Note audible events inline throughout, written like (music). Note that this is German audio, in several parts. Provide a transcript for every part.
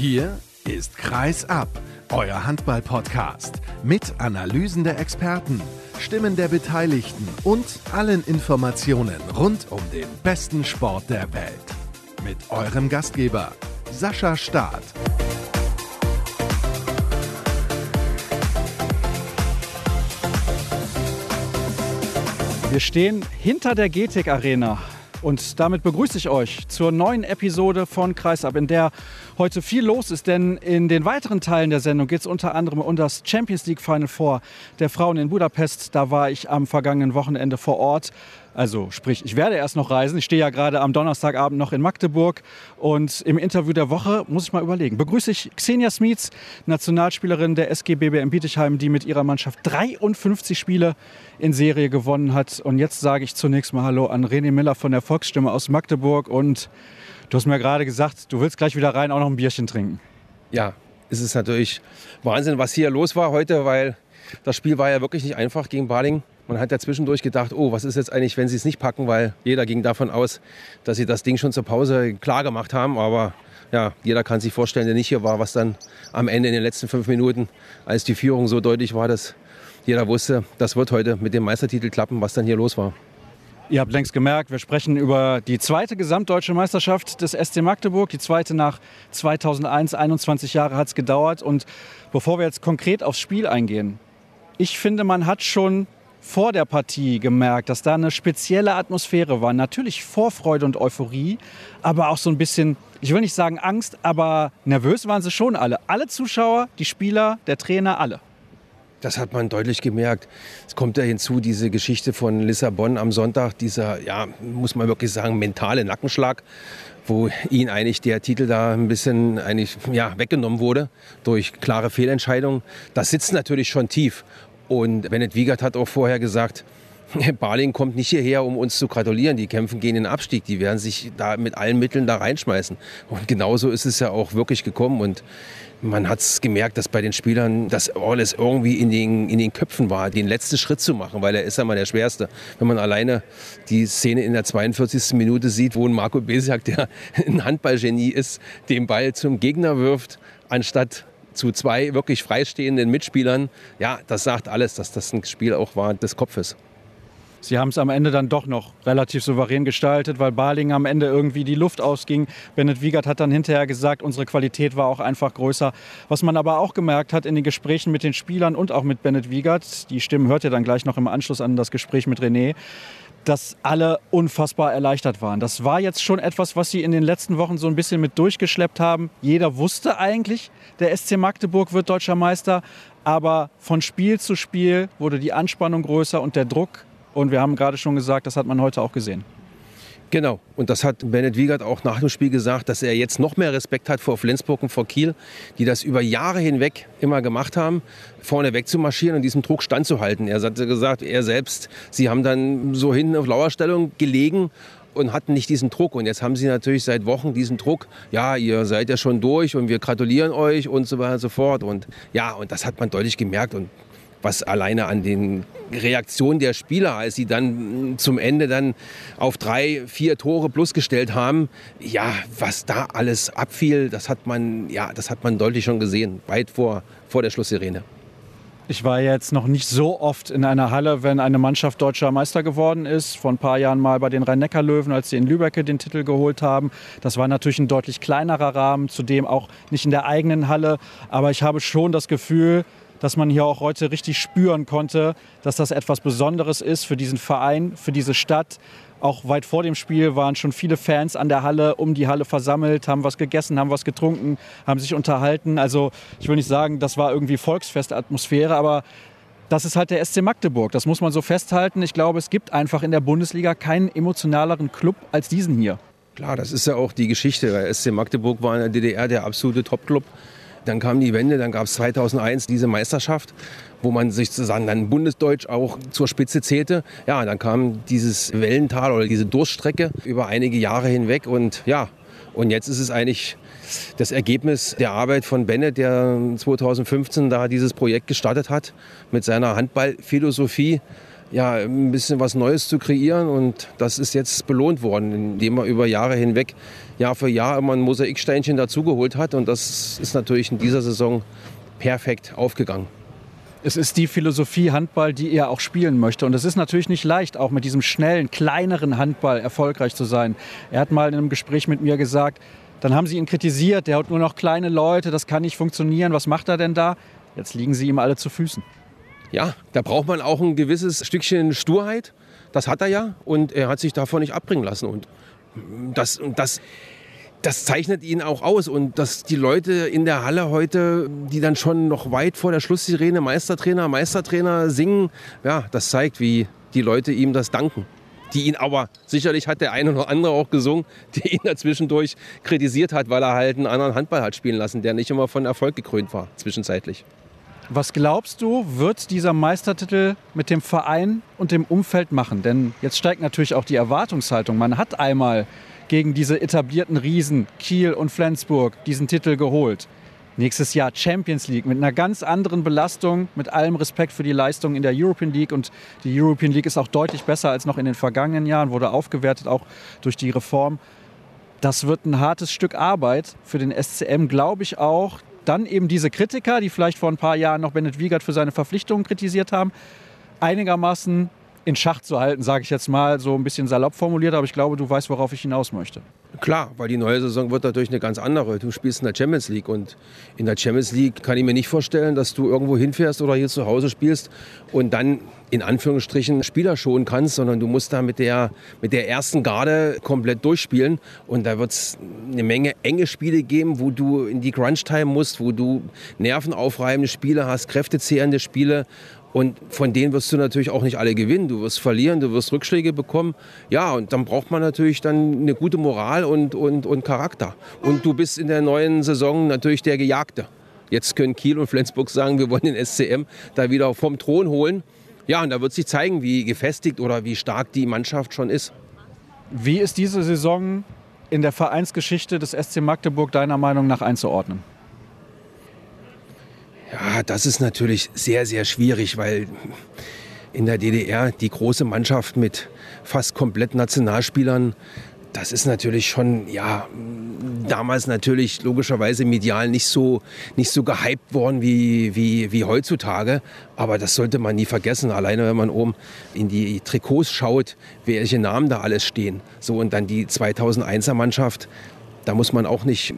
Hier ist Kreis ab, euer Handball-Podcast mit Analysen der Experten, Stimmen der Beteiligten und allen Informationen rund um den besten Sport der Welt. Mit eurem Gastgeber Sascha Staat. Wir stehen hinter der GTEC Arena und damit begrüße ich euch zur neuen Episode von Kreisab, in der heute viel los ist, denn in den weiteren Teilen der Sendung geht es unter anderem um das Champions League Final Four der Frauen in Budapest. Da war ich am vergangenen Wochenende vor Ort also sprich, ich werde erst noch reisen. Ich stehe ja gerade am Donnerstagabend noch in Magdeburg. Und im Interview der Woche muss ich mal überlegen. Begrüße ich Xenia Smits, Nationalspielerin der SG BBM Bietigheim, die mit ihrer Mannschaft 53 Spiele in Serie gewonnen hat. Und jetzt sage ich zunächst mal Hallo an René Miller von der Volksstimme aus Magdeburg. Und du hast mir gerade gesagt, du willst gleich wieder rein auch noch ein Bierchen trinken. Ja, es ist natürlich Wahnsinn, was hier los war heute, weil das Spiel war ja wirklich nicht einfach gegen Baling. Man hat ja zwischendurch gedacht, oh, was ist jetzt eigentlich, wenn sie es nicht packen, weil jeder ging davon aus, dass sie das Ding schon zur Pause klar gemacht haben. Aber ja, jeder kann sich vorstellen, der nicht hier war, was dann am Ende in den letzten fünf Minuten, als die Führung so deutlich war, dass jeder wusste, das wird heute mit dem Meistertitel klappen, was dann hier los war. Ihr habt längst gemerkt, wir sprechen über die zweite gesamtdeutsche Meisterschaft des SC Magdeburg. Die zweite nach 2001, 21 Jahre hat es gedauert. Und bevor wir jetzt konkret aufs Spiel eingehen, ich finde, man hat schon vor der Partie gemerkt, dass da eine spezielle Atmosphäre war. Natürlich Vorfreude und Euphorie, aber auch so ein bisschen, ich will nicht sagen Angst, aber nervös waren sie schon alle. Alle Zuschauer, die Spieler, der Trainer, alle. Das hat man deutlich gemerkt. Es kommt ja hinzu, diese Geschichte von Lissabon am Sonntag, dieser, ja, muss man wirklich sagen, mentale Nackenschlag, wo ihnen eigentlich der Titel da ein bisschen eigentlich, ja, weggenommen wurde durch klare Fehlentscheidungen. Das sitzt natürlich schon tief. Und Bennett Wiegert hat auch vorher gesagt, (laughs) Barling kommt nicht hierher, um uns zu gratulieren. Die kämpfen gegen den Abstieg. Die werden sich da mit allen Mitteln da reinschmeißen. Und genauso ist es ja auch wirklich gekommen. Und man hat es gemerkt, dass bei den Spielern das alles irgendwie in den, in den Köpfen war, den letzten Schritt zu machen, weil er ist ja mal der schwerste. Wenn man alleine die Szene in der 42. Minute sieht, wo ein Marco Besiak, der (laughs) ein Handballgenie ist, den Ball zum Gegner wirft, anstatt zu zwei wirklich freistehenden Mitspielern, ja, das sagt alles, dass das ein Spiel auch war des Kopfes. Sie haben es am Ende dann doch noch relativ souverän gestaltet, weil Baling am Ende irgendwie die Luft ausging. Bennett Wiegert hat dann hinterher gesagt, unsere Qualität war auch einfach größer. Was man aber auch gemerkt hat in den Gesprächen mit den Spielern und auch mit Bennett Wiegert, die Stimmen hört ihr dann gleich noch im Anschluss an das Gespräch mit René, dass alle unfassbar erleichtert waren. Das war jetzt schon etwas, was sie in den letzten Wochen so ein bisschen mit durchgeschleppt haben. Jeder wusste eigentlich, der SC Magdeburg wird deutscher Meister, aber von Spiel zu Spiel wurde die Anspannung größer und der Druck. Und wir haben gerade schon gesagt, das hat man heute auch gesehen. Genau. Und das hat Bennett Wiegert auch nach dem Spiel gesagt, dass er jetzt noch mehr Respekt hat vor Flensburg und vor Kiel, die das über Jahre hinweg immer gemacht haben, vorne wegzumarschieren und diesem Druck standzuhalten. Er hatte gesagt, er selbst, sie haben dann so hinten auf Lauerstellung gelegen und hatten nicht diesen Druck. Und jetzt haben sie natürlich seit Wochen diesen Druck. Ja, ihr seid ja schon durch und wir gratulieren euch und so weiter und so fort. Und ja, und das hat man deutlich gemerkt. Und was alleine an den Reaktionen der Spieler, als sie dann zum Ende dann auf drei, vier Tore plus gestellt haben, ja, was da alles abfiel, das hat man, ja, das hat man deutlich schon gesehen, weit vor, vor der Schlusssirene. Ich war jetzt noch nicht so oft in einer Halle, wenn eine Mannschaft deutscher Meister geworden ist. Vor ein paar Jahren mal bei den Rhein-Neckar-Löwen, als sie in Lübeck den Titel geholt haben. Das war natürlich ein deutlich kleinerer Rahmen, zudem auch nicht in der eigenen Halle. Aber ich habe schon das Gefühl, dass man hier auch heute richtig spüren konnte, dass das etwas Besonderes ist für diesen Verein, für diese Stadt. Auch weit vor dem Spiel waren schon viele Fans an der Halle, um die Halle versammelt, haben was gegessen, haben was getrunken, haben sich unterhalten. Also ich will nicht sagen, das war irgendwie Volksfestatmosphäre, aber das ist halt der SC Magdeburg. Das muss man so festhalten. Ich glaube, es gibt einfach in der Bundesliga keinen emotionaleren Club als diesen hier. Klar, das ist ja auch die Geschichte. Der SC Magdeburg war in der DDR der absolute Top-Club. Dann kam die Wende, dann gab es 2001 diese Meisterschaft, wo man sich zusammen dann Bundesdeutsch auch zur Spitze zählte. Ja, dann kam dieses Wellental oder diese Durststrecke über einige Jahre hinweg und ja, und jetzt ist es eigentlich das Ergebnis der Arbeit von Bennett, der 2015 da dieses Projekt gestartet hat mit seiner Handballphilosophie ja, ein bisschen was Neues zu kreieren. Und das ist jetzt belohnt worden, indem er über Jahre hinweg, Jahr für Jahr, immer ein Mosaiksteinchen dazugeholt hat. Und das ist natürlich in dieser Saison perfekt aufgegangen. Es ist die Philosophie Handball, die er auch spielen möchte. Und es ist natürlich nicht leicht, auch mit diesem schnellen, kleineren Handball erfolgreich zu sein. Er hat mal in einem Gespräch mit mir gesagt, dann haben sie ihn kritisiert, der hat nur noch kleine Leute, das kann nicht funktionieren. Was macht er denn da? Jetzt liegen sie ihm alle zu Füßen. Ja, da braucht man auch ein gewisses Stückchen Sturheit. Das hat er ja und er hat sich davon nicht abbringen lassen. Und das, das das zeichnet ihn auch aus. Und dass die Leute in der Halle heute, die dann schon noch weit vor der Schlusssirene Meistertrainer, Meistertrainer singen, ja, das zeigt, wie die Leute ihm das danken. Die ihn aber, sicherlich hat der eine oder andere auch gesungen, (laughs) der ihn dazwischendurch kritisiert hat, weil er halt einen anderen Handball hat spielen lassen, der nicht immer von Erfolg gekrönt war, zwischenzeitlich. Was glaubst du, wird dieser Meistertitel mit dem Verein und dem Umfeld machen? Denn jetzt steigt natürlich auch die Erwartungshaltung. Man hat einmal gegen diese etablierten Riesen Kiel und Flensburg diesen Titel geholt. Nächstes Jahr Champions League mit einer ganz anderen Belastung, mit allem Respekt für die Leistung in der European League. Und die European League ist auch deutlich besser als noch in den vergangenen Jahren, wurde aufgewertet auch durch die Reform. Das wird ein hartes Stück Arbeit für den SCM, glaube ich auch. Dann eben diese Kritiker, die vielleicht vor ein paar Jahren noch Bennett Wiegert für seine Verpflichtungen kritisiert haben, einigermaßen in Schach zu halten, sage ich jetzt mal so ein bisschen salopp formuliert, aber ich glaube, du weißt, worauf ich hinaus möchte. Klar, weil die neue Saison wird natürlich eine ganz andere. Du spielst in der Champions League und in der Champions League kann ich mir nicht vorstellen, dass du irgendwo hinfährst oder hier zu Hause spielst und dann in Anführungsstrichen Spieler schonen kannst, sondern du musst da mit der, mit der ersten Garde komplett durchspielen. Und da wird es eine Menge enge Spiele geben, wo du in die Crunch-Time musst, wo du nervenaufreibende Spiele hast, kräftezehrende Spiele. Und von denen wirst du natürlich auch nicht alle gewinnen. Du wirst verlieren, du wirst Rückschläge bekommen. Ja, und dann braucht man natürlich dann eine gute Moral und, und, und Charakter. Und du bist in der neuen Saison natürlich der Gejagte. Jetzt können Kiel und Flensburg sagen, wir wollen den SCM da wieder vom Thron holen. Ja, und da wird sich zeigen, wie gefestigt oder wie stark die Mannschaft schon ist. Wie ist diese Saison in der Vereinsgeschichte des SC Magdeburg deiner Meinung nach einzuordnen? Ja, das ist natürlich sehr, sehr schwierig, weil in der DDR die große Mannschaft mit fast komplett Nationalspielern, das ist natürlich schon, ja, damals natürlich logischerweise medial nicht so, nicht so gehypt worden wie, wie, wie heutzutage. Aber das sollte man nie vergessen. Alleine wenn man oben in die Trikots schaut, welche Namen da alles stehen. So und dann die 2001er Mannschaft. Da muss man auch nicht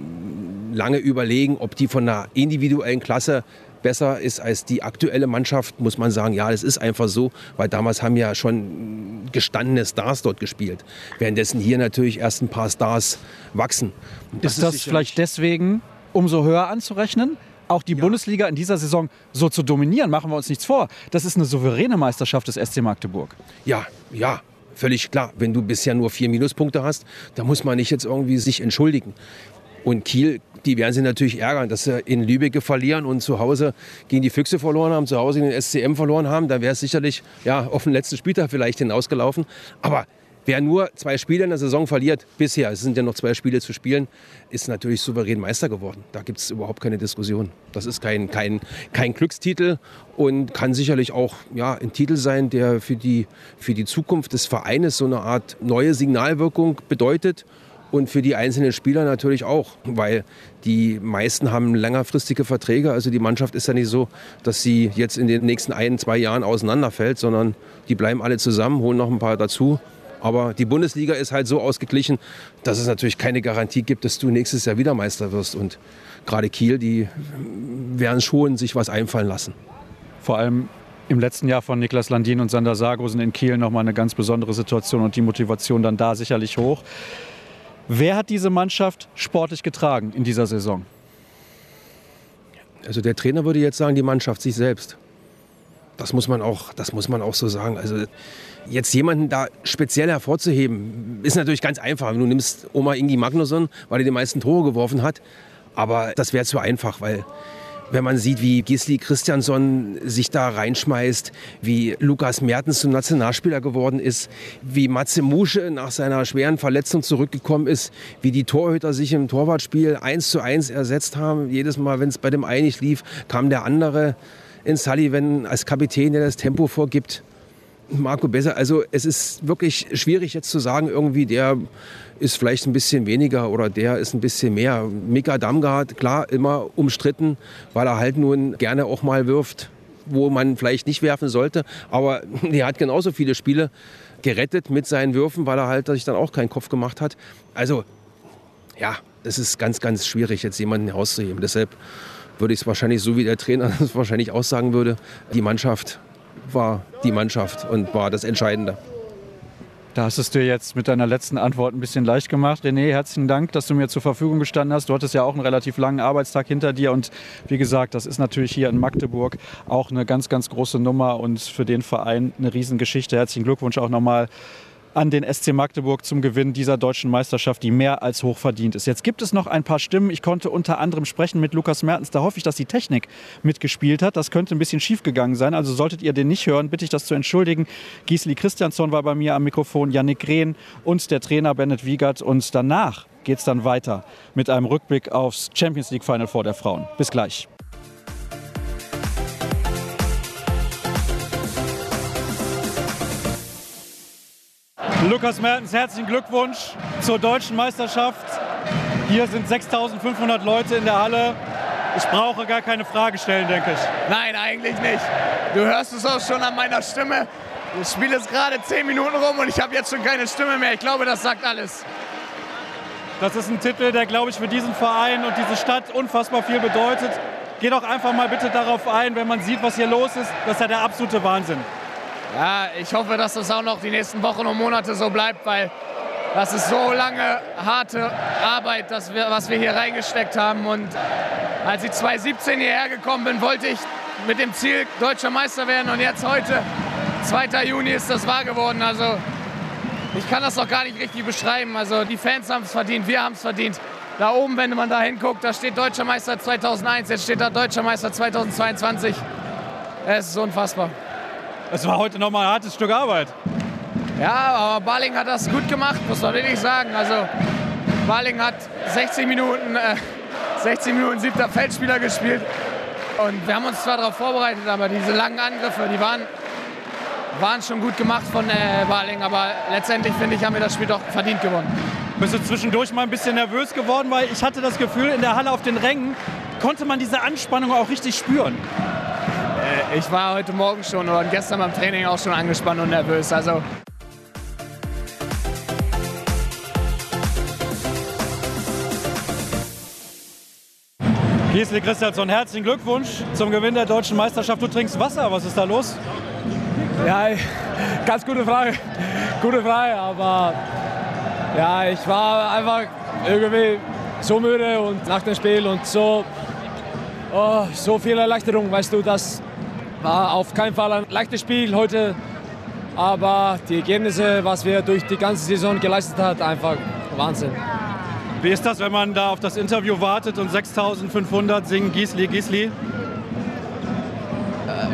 lange überlegen, ob die von der individuellen Klasse besser ist als die aktuelle Mannschaft, muss man sagen, ja, es ist einfach so, weil damals haben ja schon gestandene Stars dort gespielt. Währenddessen hier natürlich erst ein paar Stars wachsen. Das ist das ist vielleicht deswegen umso höher anzurechnen? Auch die ja. Bundesliga in dieser Saison so zu dominieren, machen wir uns nichts vor. Das ist eine souveräne Meisterschaft des SC Magdeburg. Ja, ja, völlig klar. Wenn du bisher nur vier Minuspunkte hast, da muss man nicht jetzt irgendwie sich entschuldigen. Und Kiel, die werden sich natürlich ärgern, dass sie in Lübeck verlieren und zu Hause gegen die Füchse verloren haben, zu Hause gegen den SCM verloren haben. Da wäre es sicherlich ja, auf den letzten Spieltag vielleicht hinausgelaufen. Aber Wer nur zwei Spiele in der Saison verliert, bisher, es sind ja noch zwei Spiele zu spielen, ist natürlich souverän Meister geworden. Da gibt es überhaupt keine Diskussion. Das ist kein, kein, kein Glückstitel und kann sicherlich auch ja, ein Titel sein, der für die, für die Zukunft des Vereines so eine Art neue Signalwirkung bedeutet und für die einzelnen Spieler natürlich auch, weil die meisten haben längerfristige Verträge. Also die Mannschaft ist ja nicht so, dass sie jetzt in den nächsten ein, zwei Jahren auseinanderfällt, sondern die bleiben alle zusammen, holen noch ein paar dazu. Aber die Bundesliga ist halt so ausgeglichen, dass es natürlich keine Garantie gibt, dass du nächstes Jahr wieder Meister wirst. Und gerade Kiel, die werden schon sich was einfallen lassen. Vor allem im letzten Jahr von Niklas Landin und Sander Sargosen in Kiel nochmal eine ganz besondere Situation und die Motivation dann da sicherlich hoch. Wer hat diese Mannschaft sportlich getragen in dieser Saison? Also der Trainer würde jetzt sagen, die Mannschaft sich selbst. Das muss man auch, das muss man auch so sagen. Also jetzt jemanden da speziell hervorzuheben, ist natürlich ganz einfach. Du nimmst Oma Ingi Magnusson, weil er die meisten Tore geworfen hat. Aber das wäre zu einfach, weil wenn man sieht, wie Gisli Christiansson sich da reinschmeißt, wie Lukas Mertens zum Nationalspieler geworden ist, wie Matze Musche nach seiner schweren Verletzung zurückgekommen ist, wie die Torhüter sich im Torwartspiel eins zu eins ersetzt haben. Jedes Mal, wenn es bei dem einig lief, kam der andere in Sullivan als Kapitän, der das Tempo vorgibt. Marco Besser, also es ist wirklich schwierig jetzt zu sagen, irgendwie der ist vielleicht ein bisschen weniger oder der ist ein bisschen mehr. Mika Damgard, klar, immer umstritten, weil er halt nun gerne auch mal wirft, wo man vielleicht nicht werfen sollte. Aber (laughs) er hat genauso viele Spiele gerettet mit seinen Würfen, weil er halt sich dann auch keinen Kopf gemacht hat. Also, ja, es ist ganz, ganz schwierig, jetzt jemanden herauszuheben. Deshalb würde ich es wahrscheinlich so, wie der Trainer (laughs) es wahrscheinlich aussagen würde, die Mannschaft war die Mannschaft und war das Entscheidende. Da hast es dir jetzt mit deiner letzten Antwort ein bisschen leicht gemacht. René, herzlichen Dank, dass du mir zur Verfügung gestanden hast. Du hattest ja auch einen relativ langen Arbeitstag hinter dir. Und wie gesagt, das ist natürlich hier in Magdeburg auch eine ganz, ganz große Nummer und für den Verein eine Riesengeschichte. Herzlichen Glückwunsch auch nochmal an den SC Magdeburg zum Gewinn dieser deutschen Meisterschaft, die mehr als hoch verdient ist. Jetzt gibt es noch ein paar Stimmen. Ich konnte unter anderem sprechen mit Lukas Mertens. Da hoffe ich, dass die Technik mitgespielt hat. Das könnte ein bisschen schief gegangen sein. Also solltet ihr den nicht hören, bitte ich das zu entschuldigen. Gisli Christiansson war bei mir am Mikrofon, Yannick Rehn und der Trainer Bennett Wiegert. Und danach geht es dann weiter mit einem Rückblick aufs Champions League Final vor der Frauen. Bis gleich. Lukas Mertens, herzlichen Glückwunsch zur deutschen Meisterschaft. Hier sind 6500 Leute in der Halle. Ich brauche gar keine Frage stellen, denke ich. Nein, eigentlich nicht. Du hörst es auch schon an meiner Stimme. Das Spiel ist gerade 10 Minuten rum und ich habe jetzt schon keine Stimme mehr. Ich glaube, das sagt alles. Das ist ein Titel, der, glaube ich, für diesen Verein und diese Stadt unfassbar viel bedeutet. Geh doch einfach mal bitte darauf ein, wenn man sieht, was hier los ist. Das ist ja der absolute Wahnsinn. Ja, ich hoffe, dass das auch noch die nächsten Wochen und Monate so bleibt, weil das ist so lange harte Arbeit, dass wir, was wir hier reingesteckt haben. Und als ich 2017 hierher gekommen bin, wollte ich mit dem Ziel deutscher Meister werden. Und jetzt heute, 2. Juni, ist das wahr geworden. Also ich kann das noch gar nicht richtig beschreiben. Also die Fans haben es verdient, wir haben es verdient. Da oben, wenn man da hinguckt, da steht Deutscher Meister 2001, jetzt steht da Deutscher Meister 2022. Es ist unfassbar. Es war heute nochmal ein hartes Stück Arbeit. Ja, aber Baling hat das gut gemacht, muss man wirklich sagen. Also Baling hat 60 Minuten, äh, 60 Minuten siebter Feldspieler gespielt. Und wir haben uns zwar darauf vorbereitet, aber diese langen Angriffe, die waren, waren schon gut gemacht von äh, Baling. Aber letztendlich, finde ich, haben wir das Spiel doch verdient gewonnen. Bist du zwischendurch mal ein bisschen nervös geworden? Weil ich hatte das Gefühl, in der Halle auf den Rängen konnte man diese Anspannung auch richtig spüren. Äh, ich war heute Morgen schon und gestern beim Training auch schon angespannt und nervös. Also Gisli Christiansson, herzlichen Glückwunsch zum Gewinn der deutschen Meisterschaft. Du trinkst Wasser, was ist da los? Ja, ganz gute Frage. Gute Frage, aber ja, ich war einfach irgendwie so müde und nach dem Spiel und so, oh, so viel Erleichterung, weißt du, das war auf keinen Fall ein leichtes Spiel heute, aber die Ergebnisse, was wir durch die ganze Saison geleistet haben, einfach Wahnsinn. Wie ist das, wenn man da auf das Interview wartet und 6500 singen Gisli, Gisli? Äh,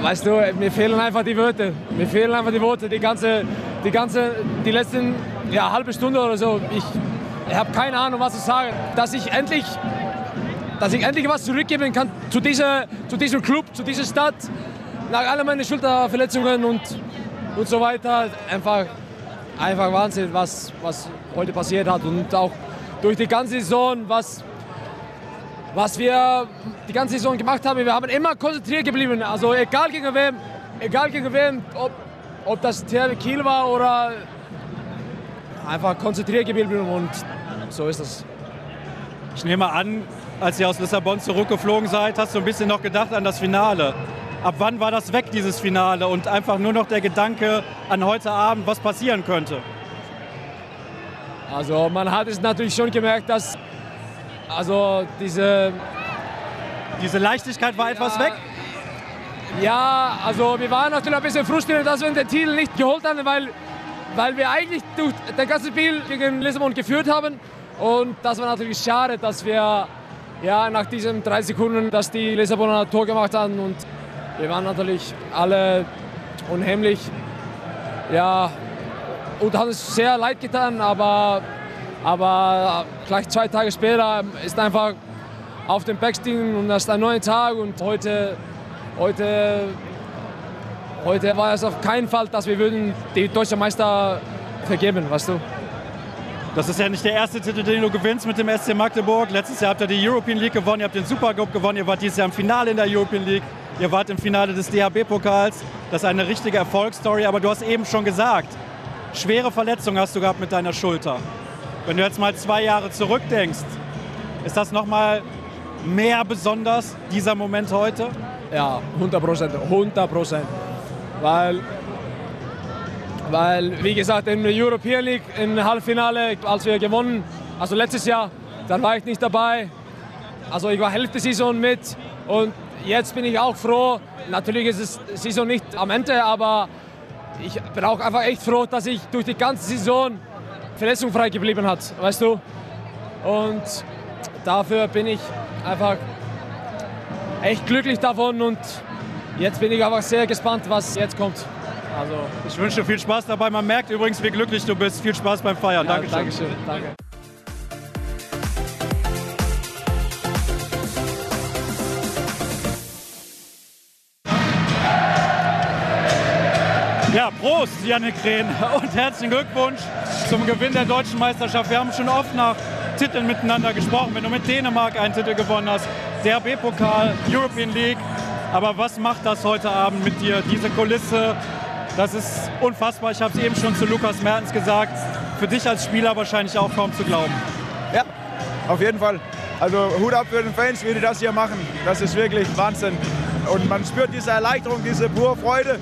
weißt du, mir fehlen einfach die Worte. Mir fehlen einfach die Worte. Die ganze, die ganze, die letzten ja, halbe Stunde oder so. Ich, ich habe keine Ahnung, was zu sagen. Dass ich endlich, dass ich endlich was zurückgeben kann zu, dieser, zu diesem Club, zu dieser Stadt nach all meinen Schulterverletzungen und, und so weiter, einfach, einfach Wahnsinn, was, was heute passiert hat. Und auch durch die ganze Saison, was, was wir die ganze Saison gemacht haben, wir haben immer konzentriert geblieben. Also egal gegen wem, egal gegen wem, ob, ob das THW Kiel war oder einfach konzentriert geblieben und so ist es. Ich nehme an, als ihr aus Lissabon zurückgeflogen seid, hast du ein bisschen noch gedacht an das Finale. Ab wann war das weg, dieses Finale? Und einfach nur noch der Gedanke an heute Abend, was passieren könnte? Also man hat es natürlich schon gemerkt, dass also diese... Diese Leichtigkeit war ja, etwas weg? Ja, also wir waren natürlich ein bisschen frustriert, dass wir den Titel nicht geholt haben, weil, weil wir eigentlich durch das ganze Spiel gegen Lissabon geführt haben. Und das war natürlich schade, dass wir ja, nach diesen drei Sekunden, dass die Lissaboner ein Tor gemacht haben. Und wir waren natürlich alle unheimlich, ja, und haben es sehr leid getan, aber, aber gleich zwei Tage später ist einfach auf dem Backstehen und das ist ein neuer Tag und heute, heute heute war es auf keinen Fall, dass wir würden die deutsche Meister vergeben, weißt du. Das ist ja nicht der erste Titel, den du gewinnst mit dem SC Magdeburg. Letztes Jahr habt ihr die European League gewonnen, ihr habt den Supercup gewonnen, ihr wart dieses Jahr im Finale in der European League, ihr wart im Finale des DHB-Pokals. Das ist eine richtige Erfolgsstory, aber du hast eben schon gesagt, schwere Verletzung hast du gehabt mit deiner Schulter. Wenn du jetzt mal zwei Jahre zurückdenkst, ist das nochmal mehr besonders, dieser Moment heute? Ja, 100 Prozent, 100 Prozent. Weil, weil, wie gesagt, in der European League im Halbfinale, als wir gewonnen, also letztes Jahr, dann war ich nicht dabei. Also ich war Hälfte Saison mit und jetzt bin ich auch froh. Natürlich ist es Saison nicht am Ende, aber ich bin auch einfach echt froh, dass ich durch die ganze Saison verletzungsfrei geblieben hat, weißt du. Und dafür bin ich einfach echt glücklich davon und jetzt bin ich einfach sehr gespannt, was jetzt kommt. Also, ich wünsche dir viel Spaß dabei. Man merkt übrigens, wie glücklich du bist. Viel Spaß beim Feiern. Ja, Dankeschön. Dankeschön. Danke. Ja, Prost, Jannik Rehn und herzlichen Glückwunsch zum Gewinn der deutschen Meisterschaft. Wir haben schon oft nach Titeln miteinander gesprochen. Wenn du mit Dänemark einen Titel gewonnen hast, DRB-Pokal, European League. Aber was macht das heute Abend mit dir? Diese Kulisse, das ist unfassbar. Ich habe es eben schon zu Lukas Mertens gesagt. Für dich als Spieler wahrscheinlich auch kaum zu glauben. Ja, auf jeden Fall. Also Hut ab für den Fans, wie die das hier machen. Das ist wirklich Wahnsinn. Und man spürt diese Erleichterung, diese pure Freude.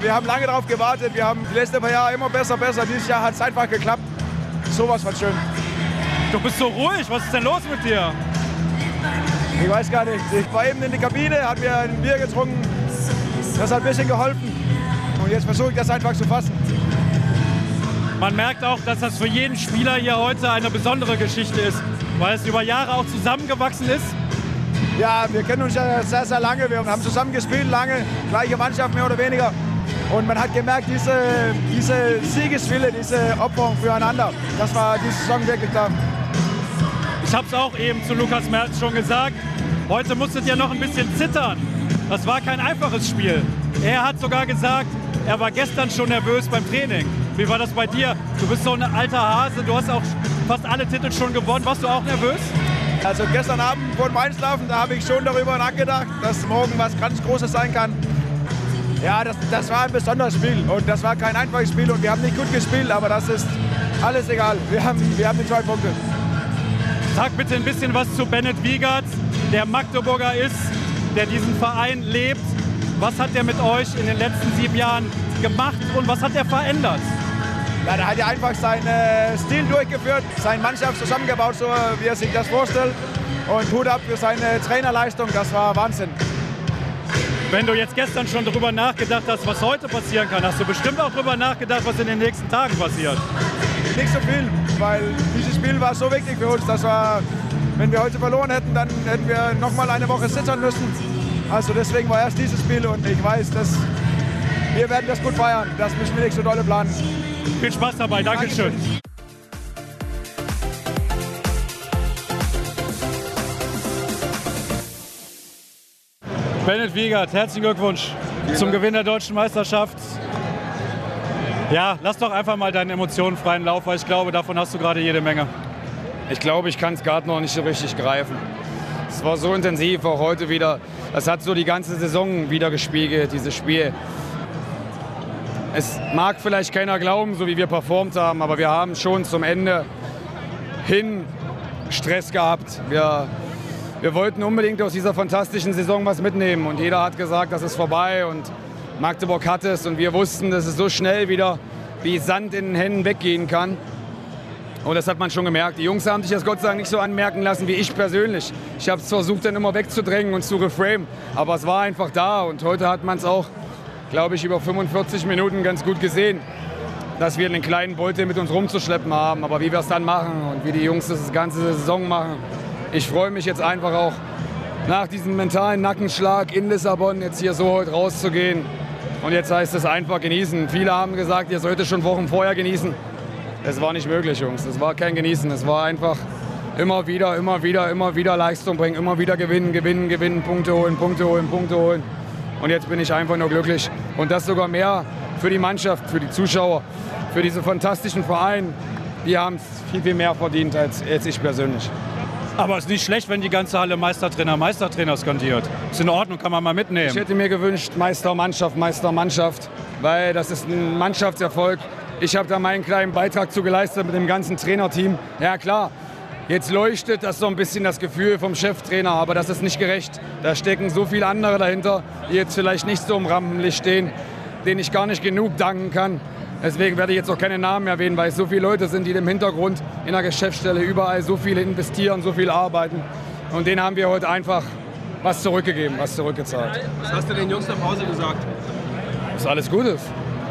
Wir haben lange darauf gewartet. Wir haben die letzten paar Jahre immer besser, besser. Dieses Jahr hat es einfach geklappt. Sowas von schön. Du bist so ruhig. Was ist denn los mit dir? Ich weiß gar nicht. Ich war eben in der Kabine, habe mir ein Bier getrunken. Das hat ein bisschen geholfen. Und jetzt versuche ich das einfach zu fassen. Man merkt auch, dass das für jeden Spieler hier heute eine besondere Geschichte ist, weil es über Jahre auch zusammengewachsen ist. Ja, wir kennen uns ja sehr, sehr lange. Wir haben zusammen gespielt, lange, gleiche Mannschaft mehr oder weniger. Und man hat gemerkt, diese, diese Siegeswille, diese Opferung füreinander, das war diese Saison wirklich da. Ich habe es auch eben zu Lukas Merz schon gesagt. Heute musstet ihr noch ein bisschen zittern. Das war kein einfaches Spiel. Er hat sogar gesagt, er war gestern schon nervös beim Training. Wie war das bei dir? Du bist so ein alter Hase, du hast auch fast alle Titel schon gewonnen. Warst du auch nervös? Also gestern Abend vor dem Einschlafen, da habe ich schon darüber nachgedacht, dass morgen was ganz Großes sein kann. Ja, das, das war ein besonderes Spiel und das war kein einfaches Spiel und wir haben nicht gut gespielt, aber das ist alles egal. Wir haben, wir haben die zwei Punkte. Sag bitte ein bisschen was zu Bennett Wiegert, der Magdeburger ist, der diesen Verein lebt. Was hat er mit euch in den letzten sieben Jahren gemacht und was hat er verändert? Ja, da hat er einfach seinen äh, Stil durchgeführt, seine Mannschaft zusammengebaut, so wie er sich das vorstellt. Und Hut ab für seine Trainerleistung, das war Wahnsinn. Wenn du jetzt gestern schon darüber nachgedacht hast, was heute passieren kann, hast du bestimmt auch darüber nachgedacht, was in den nächsten Tagen passiert. Nicht so viel, weil dieses Spiel war so wichtig für uns, dass wir, wenn wir heute verloren hätten, dann hätten wir noch mal eine Woche sitzen müssen. Also deswegen war erst dieses Spiel und ich weiß, dass wir werden das gut feiern. Das müssen wir nicht so dolle planen. Viel Spaß dabei, Dankeschön. Dankeschön. Bennett Wiegert, herzlichen Glückwunsch zum Gewinn der deutschen Meisterschaft. Ja, lass doch einfach mal deine Emotionen freien Lauf, weil ich glaube, davon hast du gerade jede Menge. Ich glaube, ich kann es gerade noch nicht so richtig greifen. Es war so intensiv, auch heute wieder. Es hat so die ganze Saison wieder gespiegelt, dieses Spiel. Es mag vielleicht keiner glauben, so wie wir performt haben, aber wir haben schon zum Ende hin Stress gehabt. Wir, wir wollten unbedingt aus dieser fantastischen Saison was mitnehmen und jeder hat gesagt, das ist vorbei und Magdeburg hat es und wir wussten, dass es so schnell wieder wie Sand in den Händen weggehen kann. Und das hat man schon gemerkt. Die Jungs haben sich das Gott sei Dank nicht so anmerken lassen wie ich persönlich. Ich habe es versucht, dann immer wegzudrängen und zu reframe. Aber es war einfach da. Und heute hat man es auch, glaube ich, über 45 Minuten ganz gut gesehen, dass wir einen kleinen Beutel mit uns rumzuschleppen haben. Aber wie wir es dann machen und wie die Jungs das ganze Saison machen. Ich freue mich jetzt einfach auch nach diesem mentalen Nackenschlag in Lissabon jetzt hier so heute rauszugehen. Und jetzt heißt es einfach genießen. Viele haben gesagt, ihr solltet schon Wochen vorher genießen. Es war nicht möglich, Jungs. Es war kein Genießen. Es war einfach immer wieder, immer wieder, immer wieder Leistung bringen, immer wieder gewinnen, gewinnen, gewinnen, Punkte holen, Punkte holen, Punkte holen. Und jetzt bin ich einfach nur glücklich. Und das sogar mehr für die Mannschaft, für die Zuschauer, für diese fantastischen Vereine. Die haben es viel, viel mehr verdient als, als ich persönlich. Aber es ist nicht schlecht, wenn die ganze Halle Meistertrainer, Meistertrainer skandiert. Ist in Ordnung, kann man mal mitnehmen. Ich hätte mir gewünscht, Meister, Mannschaft, Meister, Mannschaft, weil das ist ein Mannschaftserfolg. Ich habe da meinen kleinen Beitrag zu geleistet mit dem ganzen Trainerteam. Ja klar, jetzt leuchtet das so ein bisschen das Gefühl vom Cheftrainer, aber das ist nicht gerecht. Da stecken so viele andere dahinter, die jetzt vielleicht nicht so im Rampenlicht stehen, denen ich gar nicht genug danken kann. Deswegen werde ich jetzt auch keine Namen erwähnen, weil es so viele Leute sind, die im Hintergrund in der Geschäftsstelle überall so viel investieren, so viel arbeiten. Und denen haben wir heute einfach was zurückgegeben, was zurückgezahlt. Was hast du den Jungs nach Hause gesagt? Dass alles gut ist.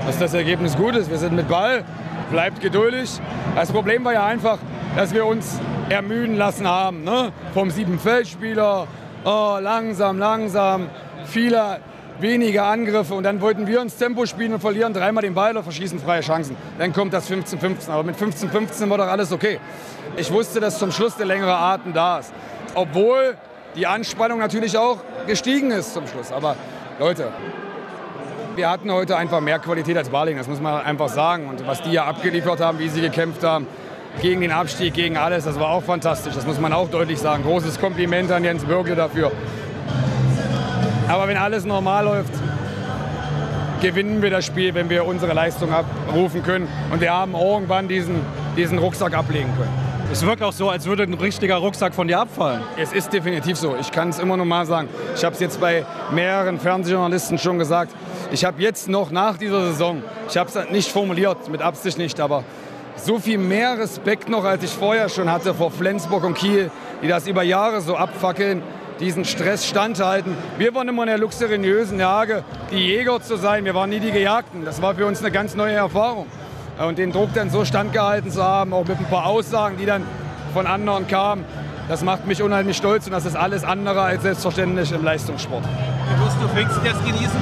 Dass das Ergebnis gut ist. Wir sind mit Ball, bleibt geduldig. Das Problem war ja einfach, dass wir uns ermüden lassen haben. Ne? Vom sieben Feldspieler, oh, langsam, langsam, viele weniger Angriffe und dann wollten wir uns Tempo spielen und verlieren dreimal den Ball oder verschießen freie Chancen. Dann kommt das 15-15. Aber mit 15-15 war doch alles okay. Ich wusste, dass zum Schluss der längere Atem da ist. Obwohl die Anspannung natürlich auch gestiegen ist zum Schluss. Aber Leute, wir hatten heute einfach mehr Qualität als Barling, das muss man einfach sagen. Und was die ja abgeliefert haben, wie sie gekämpft haben, gegen den Abstieg, gegen alles, das war auch fantastisch. Das muss man auch deutlich sagen. Großes Kompliment an Jens Bürgle dafür. Aber wenn alles normal läuft, gewinnen wir das Spiel, wenn wir unsere Leistung abrufen können. Und wir haben irgendwann diesen, diesen Rucksack ablegen können. Es wirkt auch so, als würde ein richtiger Rucksack von dir abfallen. Es ist definitiv so. Ich kann es immer noch mal sagen. Ich habe es jetzt bei mehreren Fernsehjournalisten schon gesagt. Ich habe jetzt noch nach dieser Saison, ich habe es nicht formuliert, mit Absicht nicht, aber so viel mehr Respekt noch, als ich vorher schon hatte vor Flensburg und Kiel, die das über Jahre so abfackeln diesen Stress standhalten. Wir waren immer in der luxuriösen Lage, die Jäger zu sein. Wir waren nie die Gejagten. Das war für uns eine ganz neue Erfahrung. Und den Druck dann so standgehalten zu haben, auch mit ein paar Aussagen, die dann von anderen kamen, das macht mich unheimlich stolz und das ist alles andere als selbstverständlich im Leistungssport. Wie wirst du Pfingsten jetzt genießen?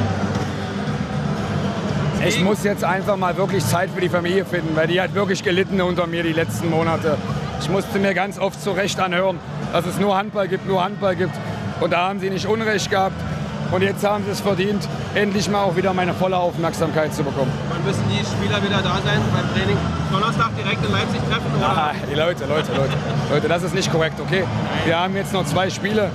Ich muss jetzt einfach mal wirklich Zeit für die Familie finden, weil die hat wirklich gelitten unter mir die letzten Monate. Ich musste mir ganz oft zu Recht anhören, dass es nur Handball gibt, nur Handball gibt. Und da haben sie nicht Unrecht gehabt. Und jetzt haben sie es verdient, endlich mal auch wieder meine volle Aufmerksamkeit zu bekommen. Wann müssen die Spieler wieder da sein beim Training? Donnerstag direkt in Leipzig treffen? Oder? Ah, die Leute, Leute, Leute. Leute, das ist nicht korrekt, okay? Wir haben jetzt noch zwei Spiele.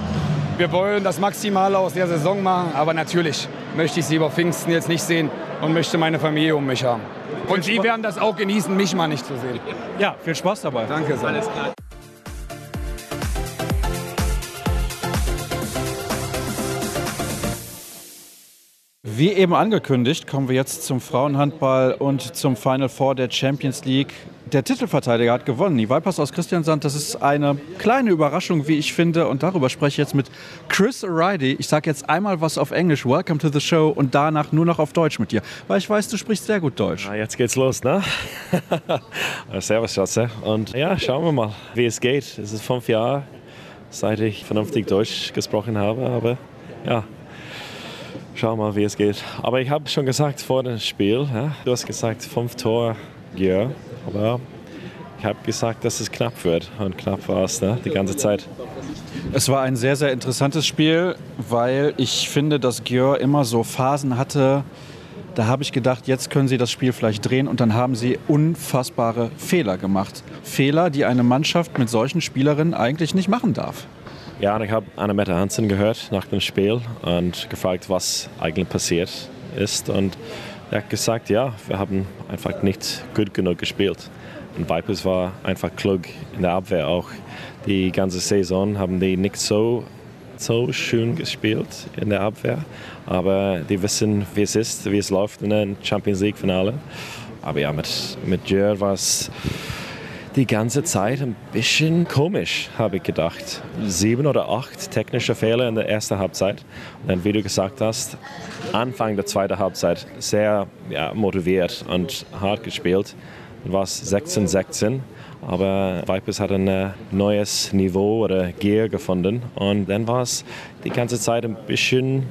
Wir wollen das Maximale aus der Saison machen, aber natürlich möchte ich sie über Pfingsten jetzt nicht sehen und möchte meine Familie um mich haben. Und sie werden das auch genießen, mich mal nicht zu sehen. Ja, viel Spaß dabei. Danke sehr. Alles klar. Wie eben angekündigt, kommen wir jetzt zum Frauenhandball und zum Final Four der Champions League. Der Titelverteidiger hat gewonnen. Die Vipers aus Christiansand, das ist eine kleine Überraschung, wie ich finde. Und darüber spreche ich jetzt mit Chris O'Reilly. Ich sage jetzt einmal was auf Englisch, Welcome to the Show, und danach nur noch auf Deutsch mit dir. Weil ich weiß, du sprichst sehr gut Deutsch. Na, jetzt geht's los, ne? (laughs) Servus, Schatze. Und ja, schauen wir mal, wie es geht. Es ist fünf Jahre, seit ich vernünftig Deutsch gesprochen habe. Aber ja, schauen wir mal, wie es geht. Aber ich habe schon gesagt vor dem Spiel, ja, du hast gesagt, fünf Tore, ja. Aber ich habe gesagt, dass es knapp wird. Und knapp war es ne? die ganze Zeit. Es war ein sehr, sehr interessantes Spiel, weil ich finde, dass Gjör immer so Phasen hatte. Da habe ich gedacht, jetzt können sie das Spiel vielleicht drehen und dann haben sie unfassbare Fehler gemacht. Fehler, die eine Mannschaft mit solchen Spielerinnen eigentlich nicht machen darf. Ja, ich habe Annemette Hansen gehört nach dem Spiel und gefragt, was eigentlich passiert ist. Und er hat gesagt, ja, wir haben einfach nicht gut genug gespielt. Und Vipers war einfach klug in der Abwehr auch. Die ganze Saison haben die nicht so, so schön gespielt in der Abwehr. Aber die wissen, wie es ist, wie es läuft in der Champions League-Finale. Aber ja, mit, mit Jör war es die ganze Zeit ein bisschen komisch, habe ich gedacht. Sieben oder acht technische Fehler in der ersten Halbzeit. Und dann, wie du gesagt hast, Anfang der zweiten Halbzeit sehr ja, motiviert und hart gespielt. Dann war es 16-16. Aber Vipers hat ein äh, neues Niveau oder Gear gefunden. Und dann war es die ganze Zeit ein bisschen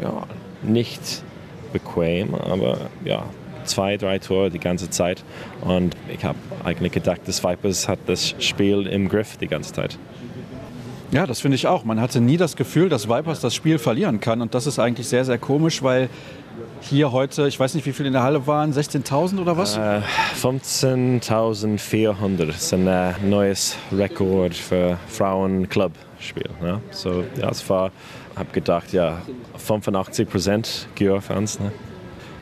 ja, nicht bequem, aber ja, zwei, drei Tore die ganze Zeit. Und ich habe eigentlich gedacht, das Vipers hat das Spiel im Griff die ganze Zeit. Ja, das finde ich auch. Man hatte nie das Gefühl, dass Vipers das Spiel verlieren kann. Und das ist eigentlich sehr, sehr komisch, weil hier heute, ich weiß nicht, wie viele in der Halle waren, 16.000 oder was? Äh, 15.400 Das ist ein äh, neues Rekord für Frauenclub-Spiel. Ne? So, ja, es war, habe gedacht, ja, 85 Prozent Györ-Fans. Ne?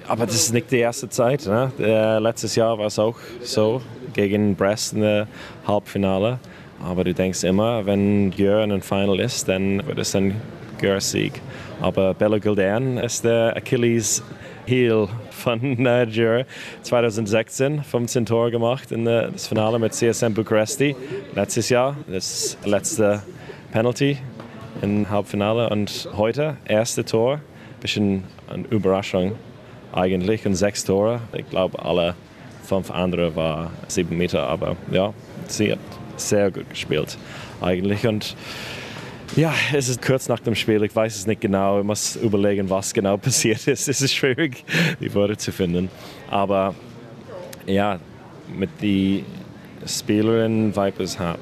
Aber das ist nicht die erste Zeit. Ne? Äh, letztes Jahr war es auch so gegen Brest in der Halbfinale. Aber du denkst immer, wenn Györ in einem Final ist, dann wird es ein Györ-Sieg. Aber Bella Guldan ist der Achilles Heel von äh, Györ. 2016 15 Tore gemacht in äh, das Finale mit CSM Bukaresti. Letztes Jahr das letzte Penalty im Halbfinale und heute erste Tor. Bisschen eine Überraschung eigentlich und sechs Tore. Ich glaube, alle fünf andere waren sieben Meter, aber ja, sie hat sehr gut gespielt eigentlich. Und ja, es ist kurz nach dem Spiel, ich weiß es nicht genau, ich muss überlegen, was genau (laughs) passiert ist. Es ist schwierig, die Worte zu finden. Aber ja, mit den Spielerinnen Vipers hat,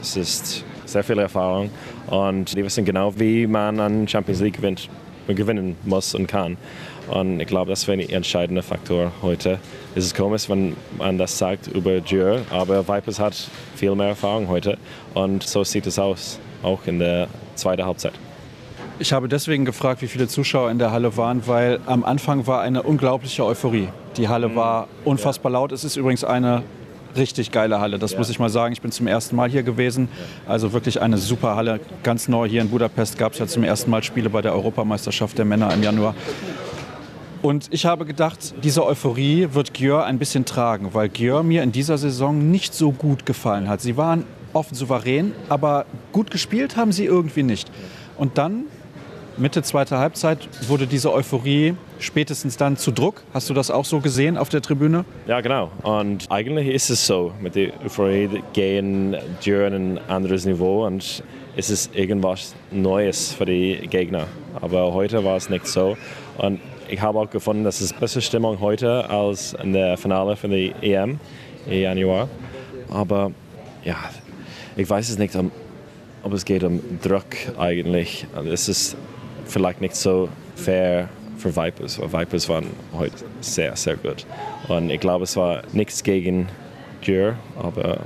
es ist sehr viel Erfahrung und die wissen genau, wie man an Champions League gewinnt, gewinnen muss und kann. Und ich glaube, das wäre ein entscheidender Faktor heute. Es ist komisch, wenn man das sagt über Dieu, aber Vipers hat viel mehr Erfahrung heute. Und so sieht es aus, auch in der zweiten Halbzeit. Ich habe deswegen gefragt, wie viele Zuschauer in der Halle waren, weil am Anfang war eine unglaubliche Euphorie. Die Halle Mhm. war unfassbar laut. Es ist übrigens eine richtig geile Halle, das muss ich mal sagen. Ich bin zum ersten Mal hier gewesen. Also wirklich eine super Halle. Ganz neu hier in Budapest gab es ja zum ersten Mal Spiele bei der Europameisterschaft der Männer im Januar. Und ich habe gedacht, diese Euphorie wird Gjör ein bisschen tragen, weil Gjör mir in dieser Saison nicht so gut gefallen hat. Sie waren oft souverän, aber gut gespielt haben sie irgendwie nicht. Und dann, Mitte zweiter Halbzeit, wurde diese Euphorie spätestens dann zu Druck. Hast du das auch so gesehen auf der Tribüne? Ja, genau. Und eigentlich ist es so, mit der Euphorie gehen Dieu ein anderes Niveau und es ist irgendwas Neues für die Gegner. Aber heute war es nicht so. Und ich habe auch gefunden, dass es bessere Stimmung heute als in der Finale für die EM im Januar. Aber ja, ich weiß es nicht, ob es geht um Druck eigentlich. Es ist vielleicht nicht so fair für Vipers, Vipers waren heute sehr, sehr gut. Und ich glaube, es war nichts gegen Dürr, aber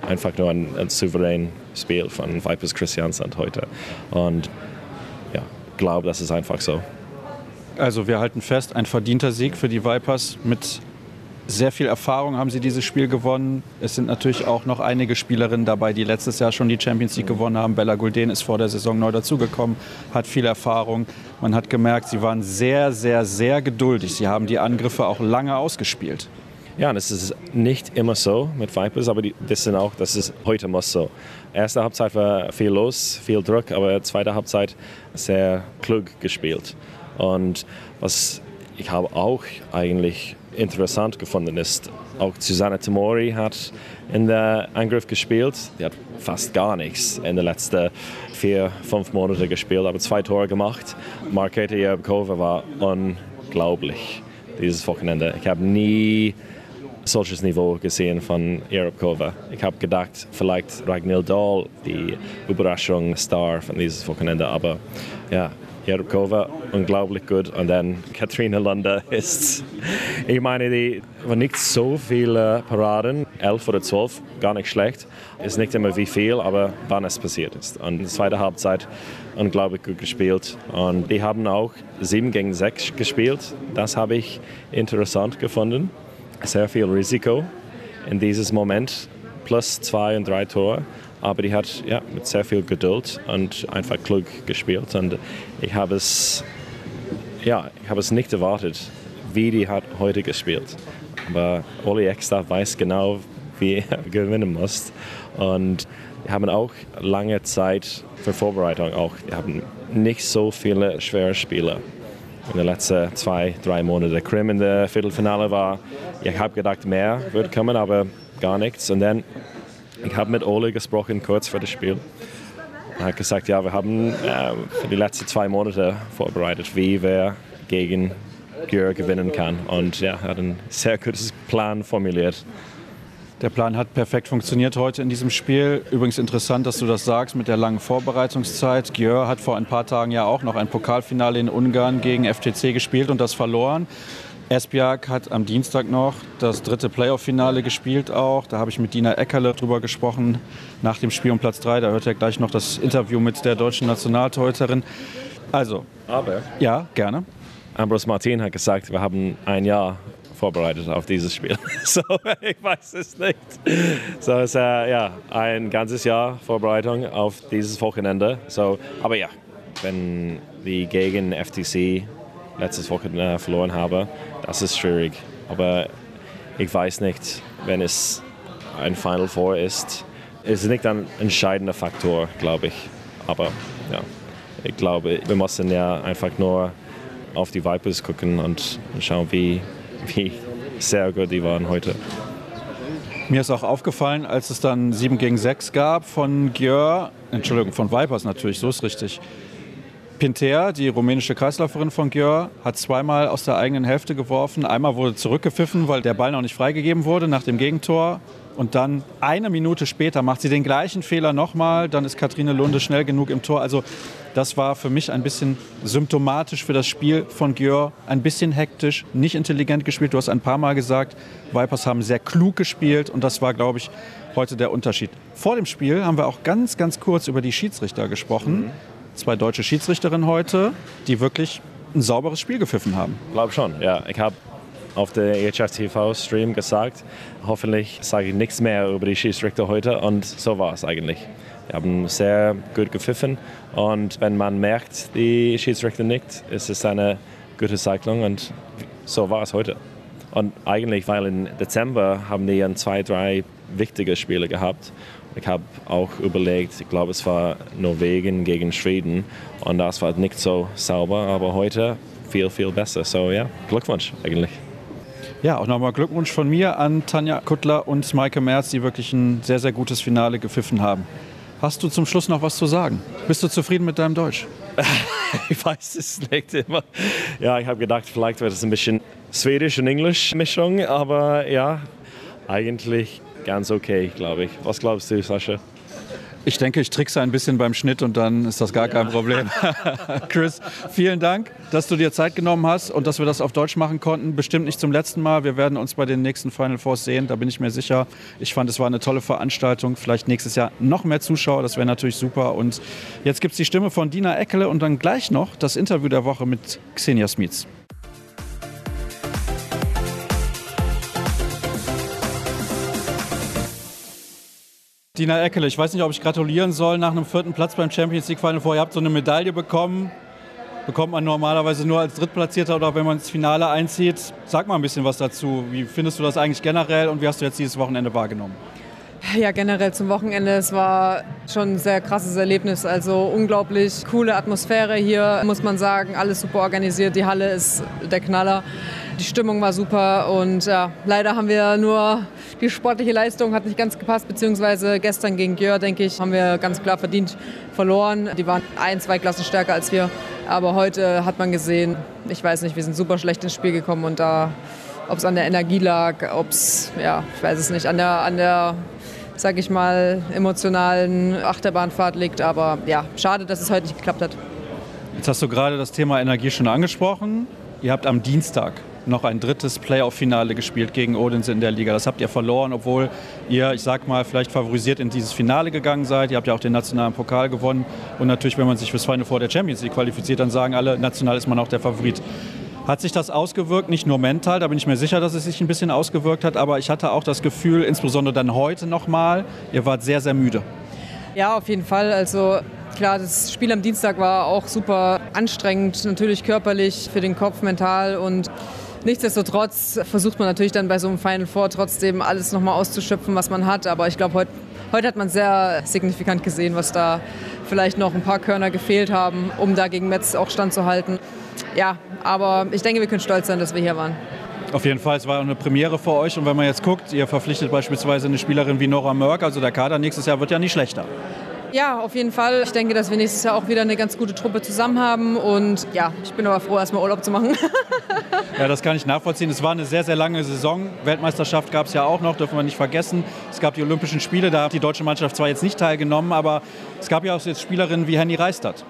einfach nur ein, ein souveränes Spiel von Vipers Christiansand heute. Und ja, ich glaube, das ist einfach so. Also wir halten fest, ein verdienter Sieg für die Vipers. Mit sehr viel Erfahrung haben sie dieses Spiel gewonnen. Es sind natürlich auch noch einige Spielerinnen dabei, die letztes Jahr schon die Champions League gewonnen haben. Bella Gulden ist vor der Saison neu dazugekommen, hat viel Erfahrung. Man hat gemerkt, sie waren sehr, sehr, sehr geduldig. Sie haben die Angriffe auch lange ausgespielt. Ja, das ist nicht immer so mit Vipers, aber die wissen auch, dass es heute muss so. Erste Halbzeit war viel los, viel Druck, aber zweite Halbzeit sehr klug gespielt. Und was ich habe auch eigentlich interessant gefunden ist, auch Susanne Tamori hat in der Angriff gespielt. Die hat fast gar nichts in den letzten vier, fünf Monaten gespielt, aber zwei Tore gemacht. Marketa Jerbkova war unglaublich dieses Wochenende. Ich habe nie solches Niveau gesehen von Jerbkova. Ich habe gedacht, vielleicht Ragnhild Dahl, die Überraschung-Star von dieses Wochenende, aber ja, Jerbkova unglaublich gut und dann Katrina Lunda ist, ich meine, die waren nicht so viele Paraden, elf oder zwölf, gar nicht schlecht. Ist nicht immer wie viel, aber wann es passiert ist. Und in der zweiten Halbzeit unglaublich gut gespielt. Und die haben auch 7 gegen 6 gespielt. Das habe ich interessant gefunden. Sehr viel Risiko in diesem Moment, plus zwei und drei Tore aber die hat ja, mit sehr viel Geduld und einfach klug gespielt. Und ich habe es, ja, ich es nicht erwartet, wie die hat heute gespielt. Aber Oli Ekstad weiß genau, wie (laughs) er gewinnen muss. Und wir haben auch lange Zeit für Vorbereitung auch. Wir haben nicht so viele schwere Spiele in den letzten zwei, drei Monaten. Krim in der Viertelfinale war, ich habe gedacht, mehr wird kommen, aber gar nichts. Und dann ich habe mit Ole gesprochen, kurz vor dem Spiel. Er hat gesagt, ja, wir haben äh, für die letzten zwei Monate vorbereitet, wie wer gegen Gür gewinnen kann. Und ja, er hat einen sehr guten Plan formuliert. Der Plan hat perfekt funktioniert heute in diesem Spiel. Übrigens interessant, dass du das sagst mit der langen Vorbereitungszeit. Gjör hat vor ein paar Tagen ja auch noch ein Pokalfinale in Ungarn gegen FTC gespielt und das verloren. Esbjerg hat am Dienstag noch das dritte Playoff-Finale gespielt auch. Da habe ich mit Dina Eckerle drüber gesprochen nach dem Spiel um Platz 3. Da hört ihr gleich noch das Interview mit der deutschen Nationaltorhüterin. Also. Aber. Ja, gerne. Ambros Martin hat gesagt, wir haben ein Jahr vorbereitet auf dieses Spiel. (laughs) So, ich weiß es nicht. So, es ist äh, ja, ein ganzes Jahr Vorbereitung auf dieses Wochenende. So, aber ja, wenn wir gegen FTC letztes Wochenende verloren haben, das ist schwierig. Aber ich weiß nicht, wenn es ein Final Four ist. Es ist nicht ein entscheidender Faktor, glaube ich. Aber ja, ich glaube, wir müssen ja einfach nur auf die Vipers gucken und schauen, wie, wie sehr gut die waren heute. Mir ist auch aufgefallen, als es dann 7 gegen 6 gab von Gjör, Entschuldigung, von Vipers natürlich, so ist richtig. Pinter, die rumänische Kreisläuferin von Gjör, hat zweimal aus der eigenen Hälfte geworfen. Einmal wurde zurückgepfiffen, weil der Ball noch nicht freigegeben wurde nach dem Gegentor. Und dann eine Minute später macht sie den gleichen Fehler nochmal. Dann ist Katrine Lunde schnell genug im Tor. Also das war für mich ein bisschen symptomatisch für das Spiel von Gjör. Ein bisschen hektisch, nicht intelligent gespielt. Du hast ein paar Mal gesagt, Vipers haben sehr klug gespielt. Und das war, glaube ich, heute der Unterschied. Vor dem Spiel haben wir auch ganz, ganz kurz über die Schiedsrichter gesprochen. Mhm. Zwei deutsche Schiedsrichterinnen heute, die wirklich ein sauberes Spiel gepfiffen haben. Ich glaube schon, ja. Ich habe auf der EHF TV Stream gesagt. Hoffentlich sage ich nichts mehr über die Schiedsrichter heute und so war es eigentlich. Wir haben sehr gut gepfiffen und wenn man merkt, die Schiedsrichter nicht, ist es eine gute Cyclung und so war es heute. Und eigentlich, weil im Dezember haben die zwei, drei wichtige Spiele gehabt. Ich habe auch überlegt, ich glaube, es war Norwegen gegen Schweden und das war nicht so sauber, aber heute viel, viel besser. So ja, Glückwunsch eigentlich. Ja, auch nochmal Glückwunsch von mir an Tanja Kuttler und Maike Merz, die wirklich ein sehr, sehr gutes Finale gepfiffen haben. Hast du zum Schluss noch was zu sagen? Bist du zufrieden mit deinem Deutsch? (laughs) ich weiß es nicht immer. Ja, ich habe gedacht, vielleicht wird es ein bisschen Schwedisch und Englisch Mischung, aber ja, eigentlich ganz okay, glaube ich. Was glaubst du, Sascha? Ich denke, ich trickse ein bisschen beim Schnitt und dann ist das gar kein Problem. (laughs) Chris, vielen Dank, dass du dir Zeit genommen hast und dass wir das auf Deutsch machen konnten. Bestimmt nicht zum letzten Mal. Wir werden uns bei den nächsten Final Fours sehen, da bin ich mir sicher. Ich fand, es war eine tolle Veranstaltung. Vielleicht nächstes Jahr noch mehr Zuschauer, das wäre natürlich super. Und jetzt gibt es die Stimme von Dina Eckele und dann gleich noch das Interview der Woche mit Xenia Smits. Dina Eckele, ich weiß nicht, ob ich gratulieren soll nach einem vierten Platz beim Champions League Final Four. Ihr habt so eine Medaille bekommen. Bekommt man normalerweise nur als Drittplatzierter oder wenn man ins Finale einzieht. Sag mal ein bisschen was dazu. Wie findest du das eigentlich generell und wie hast du jetzt dieses Wochenende wahrgenommen? Ja, generell zum Wochenende. Es war schon ein sehr krasses Erlebnis. Also unglaublich coole Atmosphäre hier, muss man sagen. Alles super organisiert. Die Halle ist der Knaller. Die Stimmung war super und ja, leider haben wir nur die sportliche Leistung hat nicht ganz gepasst, beziehungsweise gestern gegen Gjör, denke ich, haben wir ganz klar verdient verloren. Die waren ein, zwei Klassen stärker als wir, aber heute hat man gesehen, ich weiß nicht, wir sind super schlecht ins Spiel gekommen und da, ob es an der Energie lag, ob es, ja, ich weiß es nicht, an der, an der sag ich mal, emotionalen Achterbahnfahrt liegt. Aber ja, schade, dass es heute nicht geklappt hat. Jetzt hast du gerade das Thema Energie schon angesprochen. Ihr habt am Dienstag noch ein drittes Playoff-Finale gespielt gegen Odense in der Liga. Das habt ihr verloren, obwohl ihr, ich sag mal, vielleicht favorisiert in dieses Finale gegangen seid. Ihr habt ja auch den nationalen Pokal gewonnen. Und natürlich, wenn man sich fürs Final Four der Champions League qualifiziert, dann sagen alle, national ist man auch der Favorit. Hat sich das ausgewirkt, nicht nur mental, da bin ich mir sicher, dass es sich ein bisschen ausgewirkt hat, aber ich hatte auch das Gefühl, insbesondere dann heute nochmal, ihr wart sehr, sehr müde. Ja, auf jeden Fall. Also klar, das Spiel am Dienstag war auch super anstrengend, natürlich körperlich, für den Kopf, mental und Nichtsdestotrotz versucht man natürlich dann bei so einem Final Four trotzdem alles nochmal auszuschöpfen, was man hat. Aber ich glaube, heute, heute hat man sehr signifikant gesehen, was da vielleicht noch ein paar Körner gefehlt haben, um da gegen Metz auch standzuhalten. Ja, aber ich denke, wir können stolz sein, dass wir hier waren. Auf jeden Fall, es war eine Premiere für euch. Und wenn man jetzt guckt, ihr verpflichtet beispielsweise eine Spielerin wie Nora Mörk, also der Kader nächstes Jahr wird ja nicht schlechter. Ja, auf jeden Fall. Ich denke, dass wir nächstes Jahr auch wieder eine ganz gute Truppe zusammen haben. Und ja, ich bin aber froh, erstmal Urlaub zu machen. ja, das kann ich nachvollziehen. Es war eine sehr, sehr lange Saison. Weltmeisterschaft gab es ja auch noch, dürfen wir nicht vergessen. Es gab die Olympischen Spiele, da hat die deutsche Mannschaft zwar jetzt nicht teilgenommen, aber es gab ja auch jetzt Spielerinnen wie Henny Reistadt.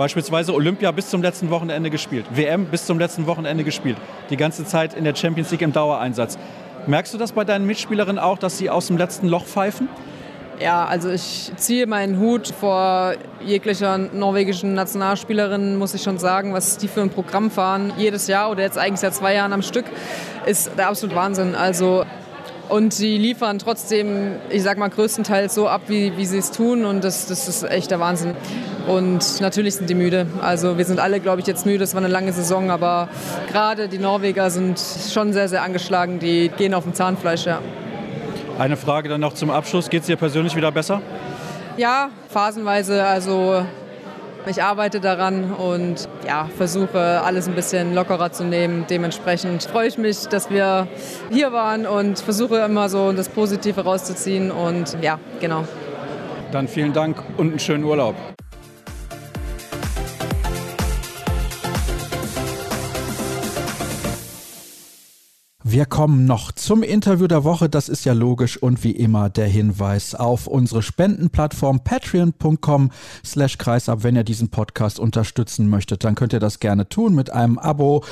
Beispielsweise Olympia bis zum letzten Wochenende gespielt, WM bis zum letzten Wochenende gespielt. Die ganze Zeit in der Champions League im Dauereinsatz. Merkst du das bei deinen Mitspielerinnen auch, dass sie aus dem letzten Loch pfeifen? Ja, also ich ziehe meinen Hut vor jeglicher norwegischen Nationalspielerin, muss ich schon sagen, was die für ein Programm fahren. Jedes Jahr oder jetzt eigentlich seit zwei Jahren am Stück ist der absolute Wahnsinn. Also und sie liefern trotzdem, ich sag mal, größtenteils so ab, wie, wie sie es tun. Und das, das ist echt der Wahnsinn. Und natürlich sind die müde. Also wir sind alle, glaube ich, jetzt müde. Es war eine lange Saison, aber gerade die Norweger sind schon sehr, sehr angeschlagen. Die gehen auf dem Zahnfleisch, ja. Eine Frage dann noch zum Abschluss. Geht es dir persönlich wieder besser? Ja, phasenweise. Also ich arbeite daran und ja, versuche alles ein bisschen lockerer zu nehmen. Dementsprechend freue ich mich, dass wir hier waren und versuche immer so das Positive rauszuziehen. Und ja, genau. Dann vielen Dank und einen schönen Urlaub. Wir kommen noch zum Interview der Woche. Das ist ja logisch und wie immer der Hinweis auf unsere Spendenplattform patreon.com slash kreisab. Wenn ihr diesen Podcast unterstützen möchtet, dann könnt ihr das gerne tun mit einem Abo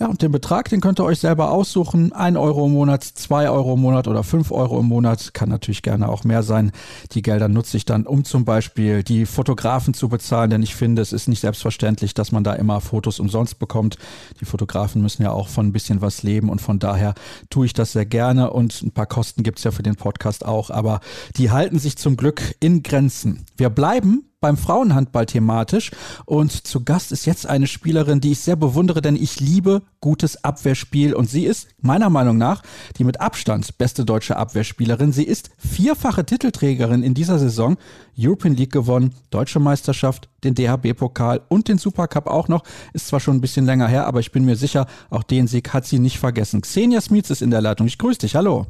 ja, und den Betrag, den könnt ihr euch selber aussuchen. Ein Euro im Monat, zwei Euro im Monat oder fünf Euro im Monat. Kann natürlich gerne auch mehr sein. Die Gelder nutze ich dann, um zum Beispiel die Fotografen zu bezahlen, denn ich finde, es ist nicht selbstverständlich, dass man da immer Fotos umsonst bekommt. Die Fotografen müssen ja auch von ein bisschen was leben und von daher tue ich das sehr gerne und ein paar Kosten gibt's ja für den Podcast auch, aber die halten sich zum Glück in Grenzen. Wir bleiben beim Frauenhandball thematisch. Und zu Gast ist jetzt eine Spielerin, die ich sehr bewundere, denn ich liebe gutes Abwehrspiel. Und sie ist meiner Meinung nach die mit Abstand beste deutsche Abwehrspielerin. Sie ist vierfache Titelträgerin in dieser Saison. European League gewonnen, Deutsche Meisterschaft, den DHB-Pokal und den Supercup auch noch. Ist zwar schon ein bisschen länger her, aber ich bin mir sicher, auch den Sieg hat sie nicht vergessen. Xenia Smits ist in der Leitung. Ich grüße dich. Hallo.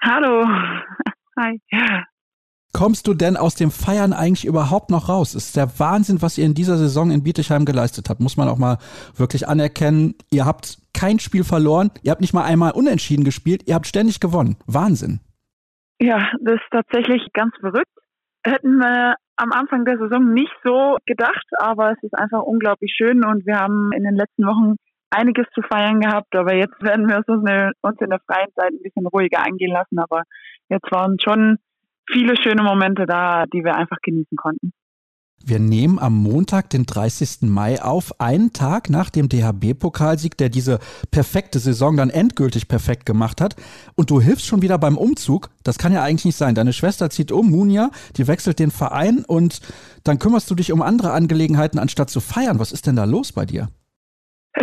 Hallo. (laughs) Hi. Kommst du denn aus dem Feiern eigentlich überhaupt noch raus? ist der Wahnsinn, was ihr in dieser Saison in Bietigheim geleistet habt. Muss man auch mal wirklich anerkennen. Ihr habt kein Spiel verloren. Ihr habt nicht mal einmal unentschieden gespielt. Ihr habt ständig gewonnen. Wahnsinn. Ja, das ist tatsächlich ganz verrückt. Hätten wir am Anfang der Saison nicht so gedacht, aber es ist einfach unglaublich schön und wir haben in den letzten Wochen einiges zu feiern gehabt, aber jetzt werden wir uns in der freien Zeit ein bisschen ruhiger angehen lassen. Aber jetzt waren schon viele schöne Momente da, die wir einfach genießen konnten. Wir nehmen am Montag, den 30. Mai auf, einen Tag nach dem DHB-Pokalsieg, der diese perfekte Saison dann endgültig perfekt gemacht hat. Und du hilfst schon wieder beim Umzug. Das kann ja eigentlich nicht sein. Deine Schwester zieht um, Munja, die wechselt den Verein und dann kümmerst du dich um andere Angelegenheiten, anstatt zu feiern. Was ist denn da los bei dir? (laughs)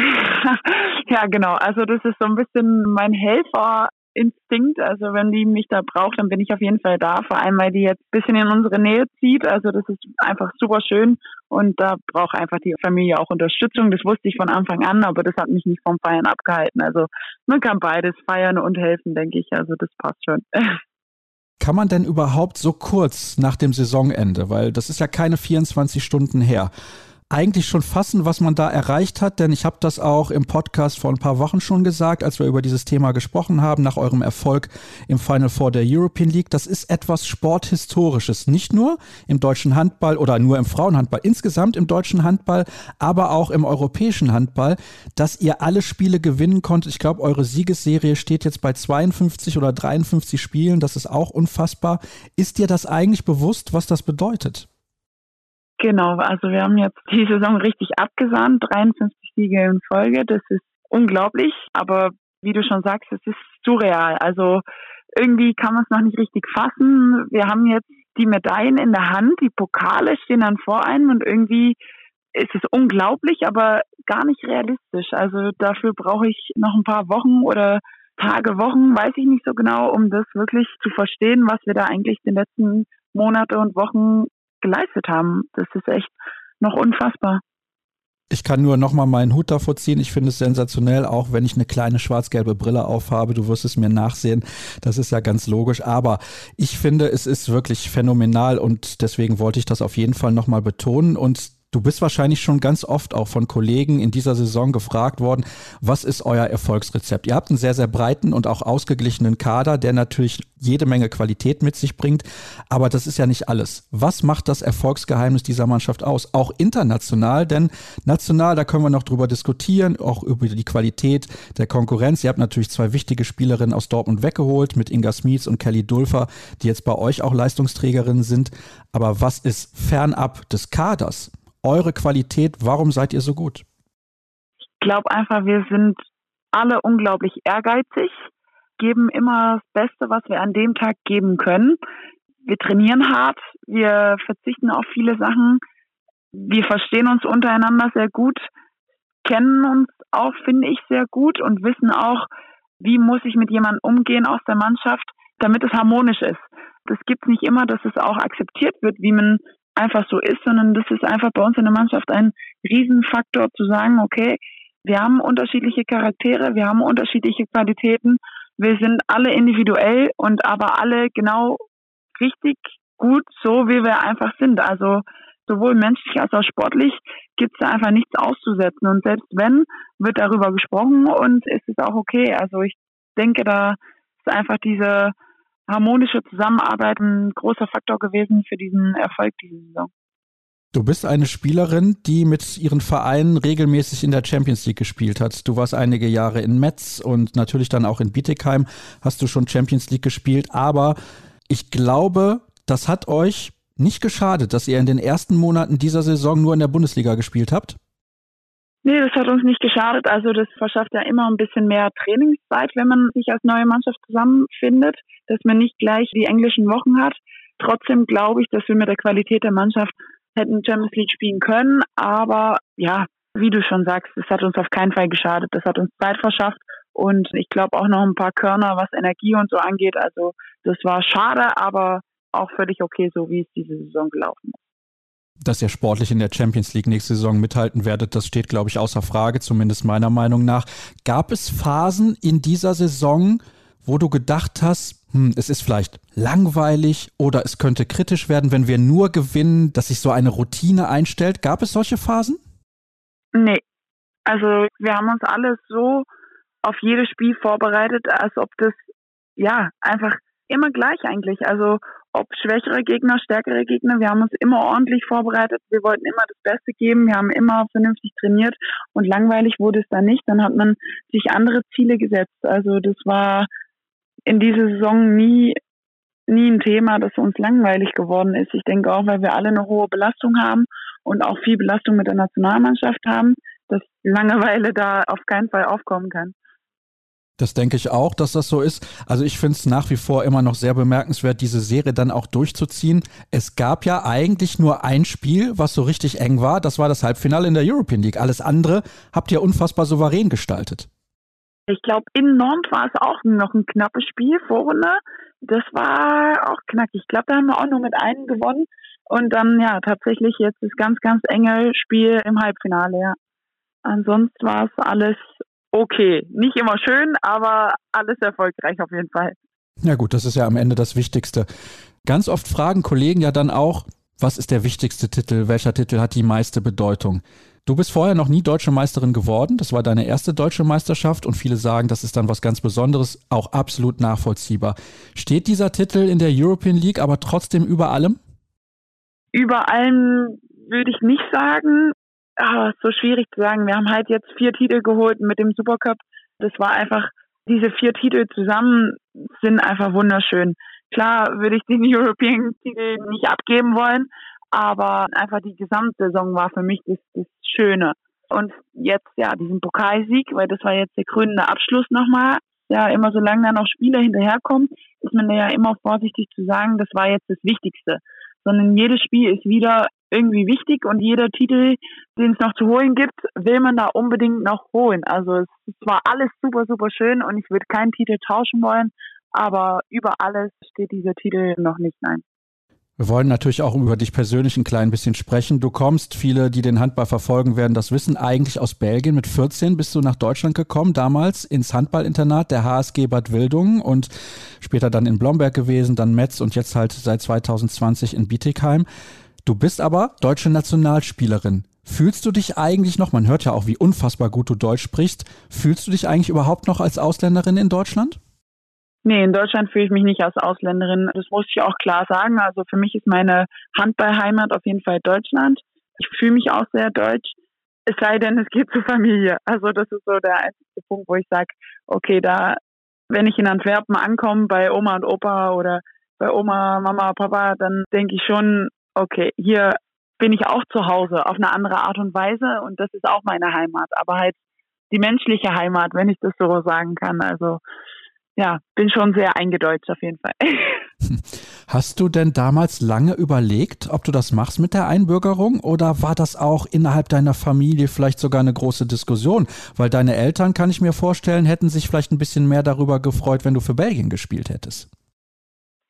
ja, genau. Also das ist so ein bisschen mein Helfer Instinkt. Also wenn die mich da braucht, dann bin ich auf jeden Fall da. Vor allem, weil die jetzt ein bisschen in unsere Nähe zieht. Also das ist einfach super schön. Und da braucht einfach die Familie auch Unterstützung. Das wusste ich von Anfang an, aber das hat mich nicht vom Feiern abgehalten. Also man kann beides feiern und helfen, denke ich. Also das passt schon. (laughs) Kann man denn überhaupt so kurz nach dem Saisonende, weil das ist ja keine 24 Stunden her, eigentlich schon fassen, was man da erreicht hat, denn ich habe das auch im Podcast vor ein paar Wochen schon gesagt, als wir über dieses Thema gesprochen haben, nach eurem Erfolg im Final Four der European League. Das ist etwas Sporthistorisches, nicht nur im deutschen Handball oder nur im Frauenhandball, insgesamt im deutschen Handball, aber auch im europäischen Handball, dass ihr alle Spiele gewinnen konntet. Ich glaube, eure Siegesserie steht jetzt bei 52 oder 53 Spielen, das ist auch unfassbar. Ist dir das eigentlich bewusst, was das bedeutet? Genau, also wir haben jetzt die Saison richtig abgesahnt, 53 Siege in Folge, das ist unglaublich, aber wie du schon sagst, es ist surreal. Also irgendwie kann man es noch nicht richtig fassen. Wir haben jetzt die Medaillen in der Hand, die Pokale stehen dann vor einem und irgendwie ist es unglaublich, aber gar nicht realistisch. Also dafür brauche ich noch ein paar Wochen oder Tage, Wochen, weiß ich nicht so genau, um das wirklich zu verstehen, was wir da eigentlich die letzten Monate und Wochen geleistet haben. Das ist echt noch unfassbar. Ich kann nur nochmal meinen Hut davor ziehen. Ich finde es sensationell, auch wenn ich eine kleine schwarz-gelbe Brille aufhabe. Du wirst es mir nachsehen. Das ist ja ganz logisch. Aber ich finde, es ist wirklich phänomenal und deswegen wollte ich das auf jeden Fall nochmal betonen. Und Du bist wahrscheinlich schon ganz oft auch von Kollegen in dieser Saison gefragt worden, was ist euer Erfolgsrezept? Ihr habt einen sehr, sehr breiten und auch ausgeglichenen Kader, der natürlich jede Menge Qualität mit sich bringt. Aber das ist ja nicht alles. Was macht das Erfolgsgeheimnis dieser Mannschaft aus? Auch international, denn national, da können wir noch drüber diskutieren, auch über die Qualität der Konkurrenz. Ihr habt natürlich zwei wichtige Spielerinnen aus Dortmund weggeholt mit Inga Smits und Kelly Dulfer, die jetzt bei euch auch Leistungsträgerinnen sind. Aber was ist fernab des Kaders? Eure Qualität? Warum seid ihr so gut? Ich glaube einfach, wir sind alle unglaublich ehrgeizig, geben immer das Beste, was wir an dem Tag geben können. Wir trainieren hart, wir verzichten auf viele Sachen, wir verstehen uns untereinander sehr gut, kennen uns auch, finde ich, sehr gut und wissen auch, wie muss ich mit jemandem umgehen aus der Mannschaft, damit es harmonisch ist. Das gibt es nicht immer, dass es auch akzeptiert wird, wie man einfach so ist, sondern das ist einfach bei uns in der Mannschaft ein Riesenfaktor zu sagen, okay, wir haben unterschiedliche Charaktere, wir haben unterschiedliche Qualitäten, wir sind alle individuell und aber alle genau richtig gut, so wie wir einfach sind. Also sowohl menschlich als auch sportlich gibt es da einfach nichts auszusetzen. Und selbst wenn, wird darüber gesprochen und es ist auch okay. Also ich denke, da ist einfach diese harmonische Zusammenarbeit ein großer Faktor gewesen für diesen Erfolg diese Saison. Du bist eine Spielerin, die mit ihren Vereinen regelmäßig in der Champions League gespielt hat. Du warst einige Jahre in Metz und natürlich dann auch in Bietigheim hast du schon Champions League gespielt. Aber ich glaube, das hat euch nicht geschadet, dass ihr in den ersten Monaten dieser Saison nur in der Bundesliga gespielt habt? Nee, das hat uns nicht geschadet. Also das verschafft ja immer ein bisschen mehr Trainingszeit, wenn man sich als neue Mannschaft zusammenfindet, dass man nicht gleich die englischen Wochen hat. Trotzdem glaube ich, dass wir mit der Qualität der Mannschaft hätten Champions League spielen können. Aber ja, wie du schon sagst, es hat uns auf keinen Fall geschadet. Das hat uns Zeit verschafft und ich glaube auch noch ein paar Körner, was Energie und so angeht. Also das war schade, aber auch völlig okay, so wie es diese Saison gelaufen ist dass ihr sportlich in der Champions League nächste Saison mithalten werdet, das steht, glaube ich, außer Frage, zumindest meiner Meinung nach. Gab es Phasen in dieser Saison, wo du gedacht hast, hm, es ist vielleicht langweilig oder es könnte kritisch werden, wenn wir nur gewinnen, dass sich so eine Routine einstellt? Gab es solche Phasen? Nee. Also wir haben uns alle so auf jedes Spiel vorbereitet, als ob das ja einfach immer gleich eigentlich. Also ob schwächere Gegner, stärkere Gegner. Wir haben uns immer ordentlich vorbereitet. Wir wollten immer das Beste geben. Wir haben immer vernünftig trainiert und langweilig wurde es dann nicht. Dann hat man sich andere Ziele gesetzt. Also das war in dieser Saison nie, nie ein Thema, das uns langweilig geworden ist. Ich denke auch, weil wir alle eine hohe Belastung haben und auch viel Belastung mit der Nationalmannschaft haben, dass Langeweile da auf keinen Fall aufkommen kann. Das denke ich auch, dass das so ist. Also ich finde es nach wie vor immer noch sehr bemerkenswert, diese Serie dann auch durchzuziehen. Es gab ja eigentlich nur ein Spiel, was so richtig eng war. Das war das Halbfinale in der European League. Alles andere habt ihr unfassbar souverän gestaltet. Ich glaube, in Nantes war es auch noch ein knappes Spiel, Vorrunde. Das war auch knackig. Ich glaube, da haben wir auch nur mit einem gewonnen. Und dann, ja, tatsächlich jetzt das ganz, ganz enge Spiel im Halbfinale, ja. Ansonsten war es alles okay. Nicht immer schön, aber alles erfolgreich auf jeden Fall. Ja gut, das ist ja am Ende das Wichtigste. Ganz oft fragen Kollegen ja dann auch, was ist der wichtigste Titel? Welcher Titel hat die meiste Bedeutung? Du bist vorher noch nie deutsche Meisterin geworden. Das war deine erste deutsche Meisterschaft und viele sagen, das ist dann was ganz Besonderes, auch absolut nachvollziehbar. Steht dieser Titel in der European League aber trotzdem über allem? Über allem würde ich nicht sagen ah, so schwierig zu sagen. Wir haben halt jetzt vier Titel geholt mit dem Supercup. Das war einfach, diese vier Titel zusammen sind einfach wunderschön. Klar würde ich den (laughs) European-Titel nicht abgeben wollen, aber einfach die Gesamtsaison war für mich das, das Schöne. Und jetzt ja diesen Pokalsieg, weil das war jetzt der krönende Abschluss nochmal. Ja, immer solange da noch Spieler hinterherkommen, ist man ja immer vorsichtig zu sagen, das war jetzt das Wichtigste. Sondern jedes Spiel ist wieder irgendwie wichtig und jeder Titel, den es noch zu holen gibt, will man da unbedingt noch holen. Also es war alles super, super schön und ich würde keinen Titel tauschen wollen, aber über alles steht dieser Titel noch nicht, nein. Wir wollen natürlich auch über dich persönlich ein klein bisschen sprechen. Du kommst, viele, die den Handball verfolgen werden, das wissen, eigentlich aus Belgien. Mit 14 bist du nach Deutschland gekommen, damals ins Handballinternat der HSG Bad Wildungen und später dann in Blomberg gewesen, dann Metz und jetzt halt seit 2020 in Bietigheim. Du bist aber deutsche Nationalspielerin. Fühlst du dich eigentlich noch, man hört ja auch, wie unfassbar gut du Deutsch sprichst, fühlst du dich eigentlich überhaupt noch als Ausländerin in Deutschland? Nee, in Deutschland fühle ich mich nicht als Ausländerin. Das muss ich auch klar sagen. Also für mich ist meine Handballheimat auf jeden Fall Deutschland. Ich fühle mich auch sehr deutsch. Es sei denn, es geht zur Familie. Also das ist so der einzige Punkt, wo ich sage, okay, da, wenn ich in Antwerpen ankomme bei Oma und Opa oder bei Oma, Mama, Papa, dann denke ich schon, okay, hier bin ich auch zu Hause auf eine andere Art und Weise und das ist auch meine Heimat, aber halt die menschliche Heimat, wenn ich das so sagen kann. Also ja, bin schon sehr eingedeutscht auf jeden Fall. (laughs) Hast du denn damals lange überlegt, ob du das machst mit der Einbürgerung oder war das auch innerhalb deiner Familie vielleicht sogar eine große Diskussion? Weil deine Eltern, kann ich mir vorstellen, hätten sich vielleicht ein bisschen mehr darüber gefreut, wenn du für Belgien gespielt hättest.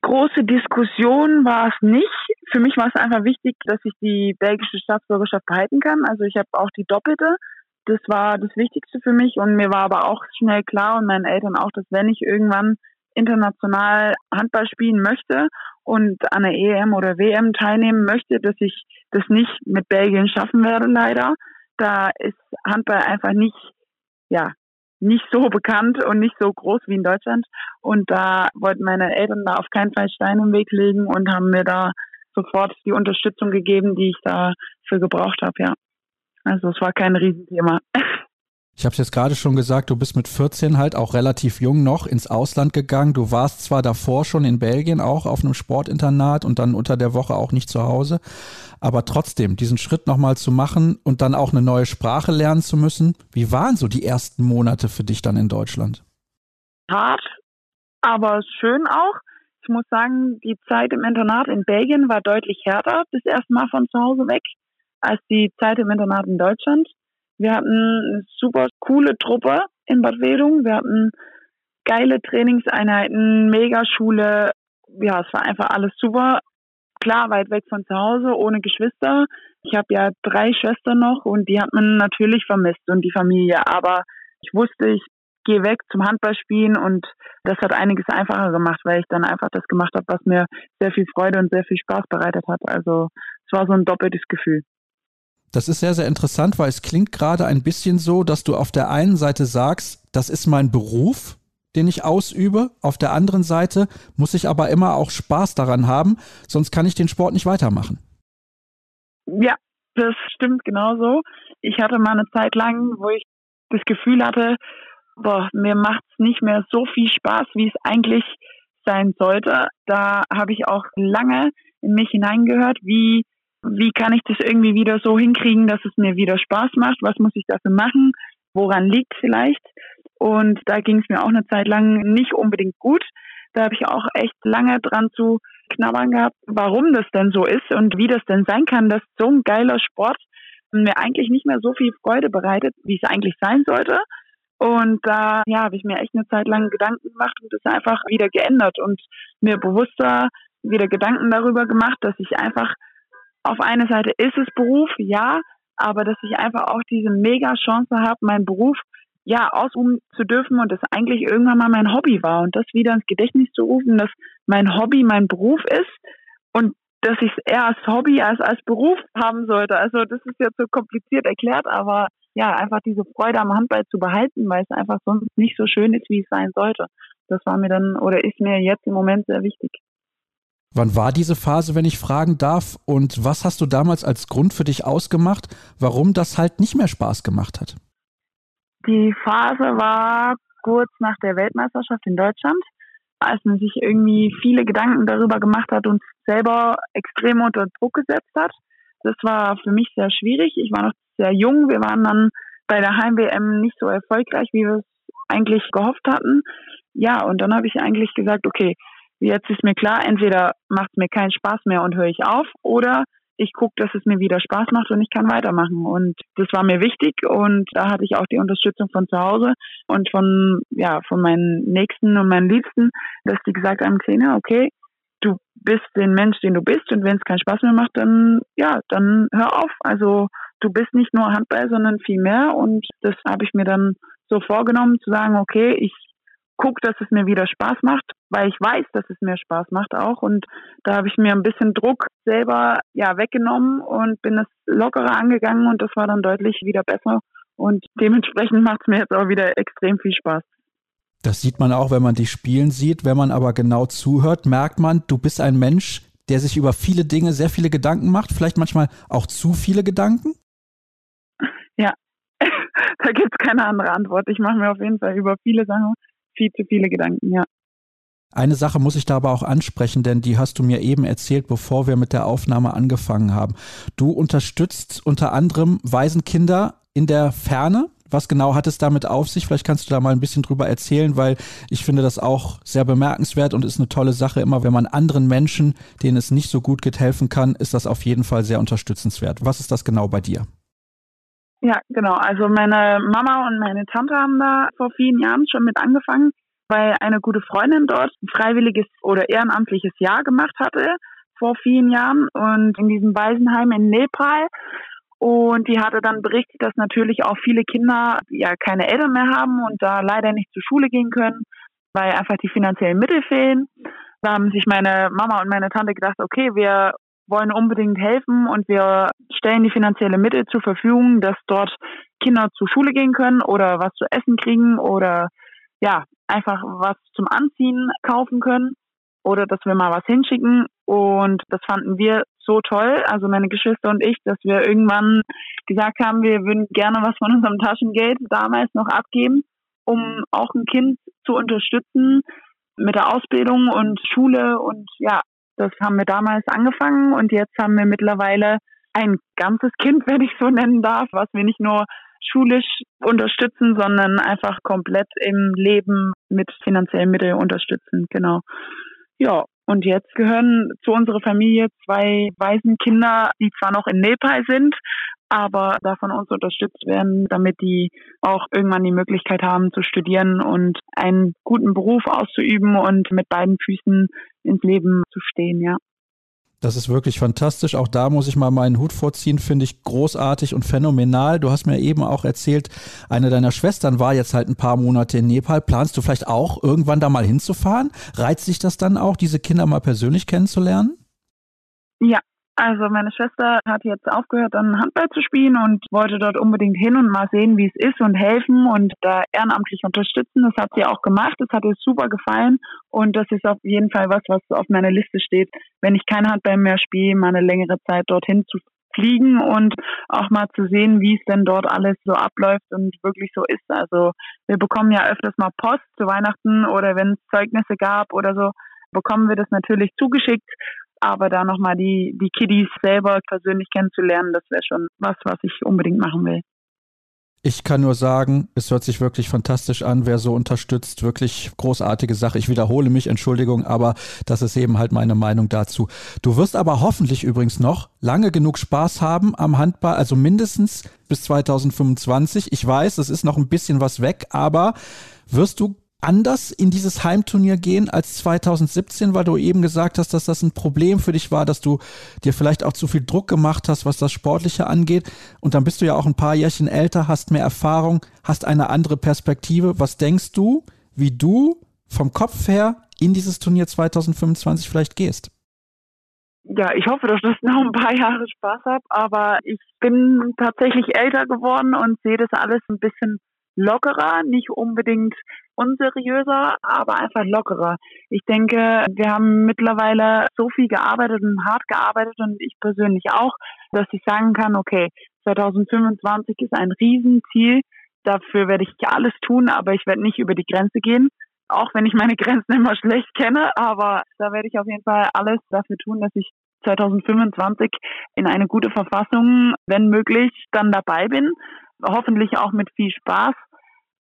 Große Diskussion war es nicht. Für mich war es einfach wichtig, dass ich die belgische Staatsbürgerschaft behalten kann. Also ich habe auch die doppelte das war das Wichtigste für mich und mir war aber auch schnell klar und meinen Eltern auch, dass wenn ich irgendwann international Handball spielen möchte und an der EM oder WM teilnehmen möchte, dass ich das nicht mit Belgien schaffen werde, leider. Da ist Handball einfach nicht, ja, nicht so bekannt und nicht so groß wie in Deutschland. Und da wollten meine Eltern da auf keinen Fall Steine im Weg legen und haben mir da sofort die Unterstützung gegeben, die ich dafür gebraucht habe, ja. Also es war kein Riesenthema. (laughs) Ich habe es jetzt gerade schon gesagt, du bist mit 14 halt auch relativ jung noch ins Ausland gegangen. Du warst zwar davor schon in Belgien auch auf einem Sportinternat und dann unter der Woche auch nicht zu Hause, aber trotzdem diesen Schritt nochmal zu machen und dann auch eine neue Sprache lernen zu müssen. Wie waren so die ersten Monate für dich dann in Deutschland? Hart, aber schön auch. Ich muss sagen, die Zeit im Internat in Belgien war deutlich härter, das erste Mal von zu Hause weg als die Zeit im Internat in Deutschland. Wir hatten eine super coole Truppe in Bad Wedung. Wir hatten geile Trainingseinheiten, Megaschule. Ja, es war einfach alles super. Klar, weit weg von zu Hause, ohne Geschwister. Ich habe ja drei Schwestern noch und die hat man natürlich vermisst und die Familie. Aber ich wusste, ich gehe weg zum Handballspielen und das hat einiges einfacher gemacht, weil ich dann einfach das gemacht habe, was mir sehr viel Freude und sehr viel Spaß bereitet hat. Also es war so ein doppeltes Gefühl. Das ist sehr, sehr interessant, weil es klingt gerade ein bisschen so, dass du auf der einen Seite sagst, das ist mein Beruf, den ich ausübe. Auf der anderen Seite muss ich aber immer auch Spaß daran haben, sonst kann ich den Sport nicht weitermachen. Ja, das stimmt genauso. Ich hatte mal eine Zeit lang, wo ich das Gefühl hatte, boah, mir macht es nicht mehr so viel Spaß, wie es eigentlich sein sollte. Da habe ich auch lange in mich hineingehört, wie wie kann ich das irgendwie wieder so hinkriegen, dass es mir wieder Spaß macht? Was muss ich dafür machen? Woran liegt vielleicht? Und da ging es mir auch eine Zeit lang nicht unbedingt gut. Da habe ich auch echt lange dran zu knabbern gehabt, warum das denn so ist und wie das denn sein kann, dass so ein geiler Sport mir eigentlich nicht mehr so viel Freude bereitet, wie es eigentlich sein sollte. Und da ja, habe ich mir echt eine Zeit lang Gedanken gemacht und das einfach wieder geändert und mir bewusster wieder Gedanken darüber gemacht, dass ich einfach auf einer Seite ist es Beruf, ja, aber dass ich einfach auch diese mega Chance habe, meinen Beruf ja ausüben zu dürfen und das eigentlich irgendwann mal mein Hobby war und das wieder ins Gedächtnis zu rufen, dass mein Hobby mein Beruf ist und dass ich es eher als Hobby als als Beruf haben sollte. Also das ist jetzt so kompliziert erklärt, aber ja, einfach diese Freude am Handball zu behalten, weil es einfach sonst nicht so schön ist, wie es sein sollte. Das war mir dann oder ist mir jetzt im Moment sehr wichtig. Wann war diese Phase, wenn ich fragen darf? Und was hast du damals als Grund für dich ausgemacht, warum das halt nicht mehr Spaß gemacht hat? Die Phase war kurz nach der Weltmeisterschaft in Deutschland, als man sich irgendwie viele Gedanken darüber gemacht hat und selber extrem unter Druck gesetzt hat. Das war für mich sehr schwierig. Ich war noch sehr jung. Wir waren dann bei der Heim-WM nicht so erfolgreich, wie wir es eigentlich gehofft hatten. Ja, und dann habe ich eigentlich gesagt, okay, Jetzt ist mir klar, entweder macht es mir keinen Spaß mehr und höre ich auf oder ich gucke, dass es mir wieder Spaß macht und ich kann weitermachen. Und das war mir wichtig und da hatte ich auch die Unterstützung von zu Hause und von, ja, von meinen Nächsten und meinen Liebsten, dass die gesagt haben, Xenia, okay, du bist den Mensch, den du bist und wenn es keinen Spaß mehr macht, dann ja, dann hör auf. Also du bist nicht nur Handball, sondern viel mehr und das habe ich mir dann so vorgenommen zu sagen, okay, ich gucke, dass es mir wieder Spaß macht, weil ich weiß, dass es mir Spaß macht auch und da habe ich mir ein bisschen Druck selber ja weggenommen und bin es lockerer angegangen und das war dann deutlich wieder besser und dementsprechend macht es mir jetzt auch wieder extrem viel Spaß. Das sieht man auch, wenn man dich spielen sieht. Wenn man aber genau zuhört, merkt man, du bist ein Mensch, der sich über viele Dinge sehr viele Gedanken macht, vielleicht manchmal auch zu viele Gedanken? Ja, (laughs) da gibt es keine andere Antwort. Ich mache mir auf jeden Fall über viele Sachen viel zu viele Gedanken, ja. Eine Sache muss ich da aber auch ansprechen, denn die hast du mir eben erzählt, bevor wir mit der Aufnahme angefangen haben. Du unterstützt unter anderem Waisenkinder in der Ferne. Was genau hat es damit auf sich? Vielleicht kannst du da mal ein bisschen drüber erzählen, weil ich finde das auch sehr bemerkenswert und ist eine tolle Sache. Immer wenn man anderen Menschen, denen es nicht so gut geht, helfen kann, ist das auf jeden Fall sehr unterstützenswert. Was ist das genau bei dir? Ja, genau. Also meine Mama und meine Tante haben da vor vielen Jahren schon mit angefangen, weil eine gute Freundin dort ein freiwilliges oder ehrenamtliches Jahr gemacht hatte vor vielen Jahren und in diesem Waisenheim in Nepal und die hatte dann berichtet, dass natürlich auch viele Kinder ja keine Eltern mehr haben und da leider nicht zur Schule gehen können, weil einfach die finanziellen Mittel fehlen. Da haben sich meine Mama und meine Tante gedacht, okay, wir wollen unbedingt helfen und wir stellen die finanzielle Mittel zur Verfügung, dass dort Kinder zur Schule gehen können oder was zu essen kriegen oder ja, einfach was zum Anziehen kaufen können oder dass wir mal was hinschicken. Und das fanden wir so toll, also meine Geschwister und ich, dass wir irgendwann gesagt haben, wir würden gerne was von unserem Taschengeld damals noch abgeben, um auch ein Kind zu unterstützen mit der Ausbildung und Schule. Und ja, das haben wir damals angefangen und jetzt haben wir mittlerweile ein ganzes Kind, (laughs) wenn ich so nennen darf, was wir nicht nur schulisch unterstützen, sondern einfach komplett im Leben mit finanziellen Mitteln unterstützen. Genau. Ja, und jetzt gehören zu unserer Familie zwei Waisenkinder, die zwar noch in Nepal sind, aber da von uns unterstützt werden, damit die auch irgendwann die Möglichkeit haben zu studieren und einen guten Beruf auszuüben und mit beiden Füßen ins Leben zu stehen, ja. Das ist wirklich fantastisch. Auch da muss ich mal meinen Hut vorziehen, finde ich großartig und phänomenal. Du hast mir eben auch erzählt, eine deiner Schwestern war jetzt halt ein paar Monate in Nepal. Planst du vielleicht auch irgendwann da mal hinzufahren? Reizt sich das dann auch, diese Kinder mal persönlich kennenzulernen? Ja, also meine Schwester hat jetzt aufgehört, dann Handball zu spielen und wollte dort unbedingt hin und mal sehen, wie es ist und helfen und da ehrenamtlich unterstützen. Das hat sie auch gemacht. Das hat ihr super gefallen und das ist auf jeden Fall was, was auf meiner Liste steht. Wenn ich kein Handball mehr spiele, mal eine längere Zeit dorthin zu fliegen und auch mal zu sehen, wie es denn dort alles so abläuft und wirklich so ist. Also wir bekommen ja öfters mal Post zu Weihnachten oder wenn es Zeugnisse gab oder so, bekommen wir das natürlich zugeschickt aber da nochmal die, die Kiddies selber persönlich kennenzulernen, das wäre schon was, was ich unbedingt machen will. Ich kann nur sagen, es hört sich wirklich fantastisch an, wer so unterstützt. Wirklich großartige Sache. Ich wiederhole mich, Entschuldigung, aber das ist eben halt meine Meinung dazu. Du wirst aber hoffentlich übrigens noch lange genug Spaß haben am Handball, also mindestens bis 2025. Ich weiß, es ist noch ein bisschen was weg, aber wirst du anders in dieses Heimturnier gehen als 2017, weil du eben gesagt hast, dass das ein Problem für dich war, dass du dir vielleicht auch zu viel Druck gemacht hast, was das Sportliche angeht. Und dann bist du ja auch ein paar Jährchen älter, hast mehr Erfahrung, hast eine andere Perspektive. Was denkst du, wie du vom Kopf her in dieses Turnier 2025 vielleicht gehst? Ja, ich hoffe, dass ich (laughs) noch ein paar Jahre Spaß habe, aber ich bin tatsächlich älter geworden und sehe das alles ein bisschen lockerer, nicht unbedingt unseriöser, aber einfach lockerer. Ich denke, wir haben mittlerweile so viel gearbeitet und hart gearbeitet und ich persönlich auch, dass ich sagen kann, okay, 2025 ist ein Riesenziel. Dafür werde ich alles tun, aber ich werde nicht über die Grenze gehen. Auch wenn ich meine Grenzen (laughs) immer schlecht kenne, aber da werde ich auf jeden Fall alles dafür tun, dass ich 2025 in eine gute Verfassung, wenn möglich, dann dabei bin. Hoffentlich auch mit viel Spaß.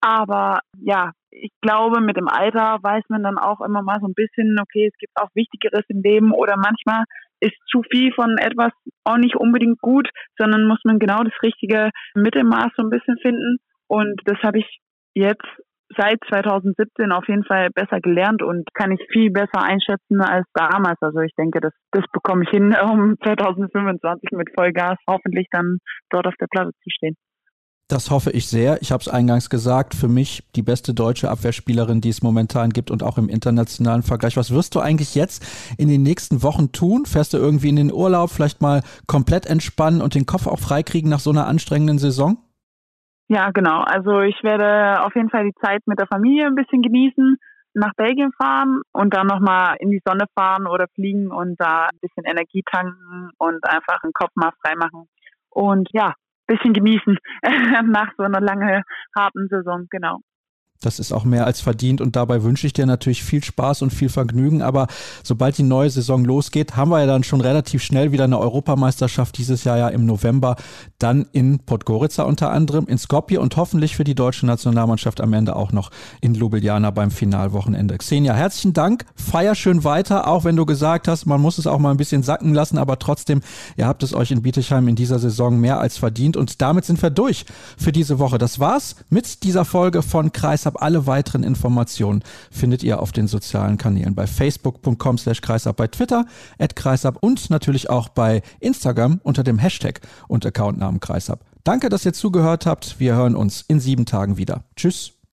Aber ja, ich glaube, mit dem Alter weiß man dann auch immer mal so ein bisschen, okay, es gibt auch Wichtigeres im Leben oder manchmal ist zu viel von etwas auch nicht unbedingt gut, sondern muss man genau das richtige Mittelmaß so ein bisschen finden. Und das habe ich jetzt seit 2017 auf jeden Fall besser gelernt und kann ich viel besser einschätzen als damals. Also ich denke, das, das bekomme ich hin, (laughs) um 2025 mit Vollgas hoffentlich dann dort auf der Platte zu stehen. Das hoffe ich sehr. Ich habe es eingangs gesagt, für mich die beste deutsche Abwehrspielerin, die es momentan gibt und auch im internationalen Vergleich. Was wirst du eigentlich jetzt in den nächsten Wochen tun? Fährst du irgendwie in den Urlaub, vielleicht mal komplett entspannen und den Kopf auch freikriegen nach so einer anstrengenden Saison? Ja, genau. Also ich werde auf jeden Fall die Zeit mit der Familie ein bisschen genießen, nach Belgien fahren und dann nochmal in die Sonne fahren oder fliegen und da ein bisschen Energie tanken und einfach den Kopf mal frei machen. Und ja, bisschen genießen (laughs) nach so einer lange harten Saison, genau. Das ist auch mehr als verdient und dabei wünsche ich dir natürlich viel Spaß und viel Vergnügen. Aber sobald die neue Saison losgeht, haben wir ja dann schon relativ schnell wieder eine Europameisterschaft dieses Jahr ja im November. Dann in Podgorica unter anderem, in Skopje und hoffentlich für die deutsche Nationalmannschaft am Ende auch noch in Ljubljana beim Finalwochenende. Xenia, herzlichen Dank. Feier schön weiter, auch wenn du gesagt hast, man muss es auch mal ein bisschen sacken lassen, aber trotzdem, ihr habt es euch in Bietigheim in dieser Saison mehr als verdient und damit sind wir durch für diese Woche. Das war's mit dieser Folge von Kreisab Kreisab. Alle weiteren Informationen findet ihr auf den sozialen Kanälen bei facebook.com slash kreisab, bei Twitter at kreisab und natürlich auch bei Instagram unter dem Hashtag und Accountnamen kreisab. Danke, dass ihr zugehört habt. Wir hören uns in sieben Tagen wieder. Tschüss.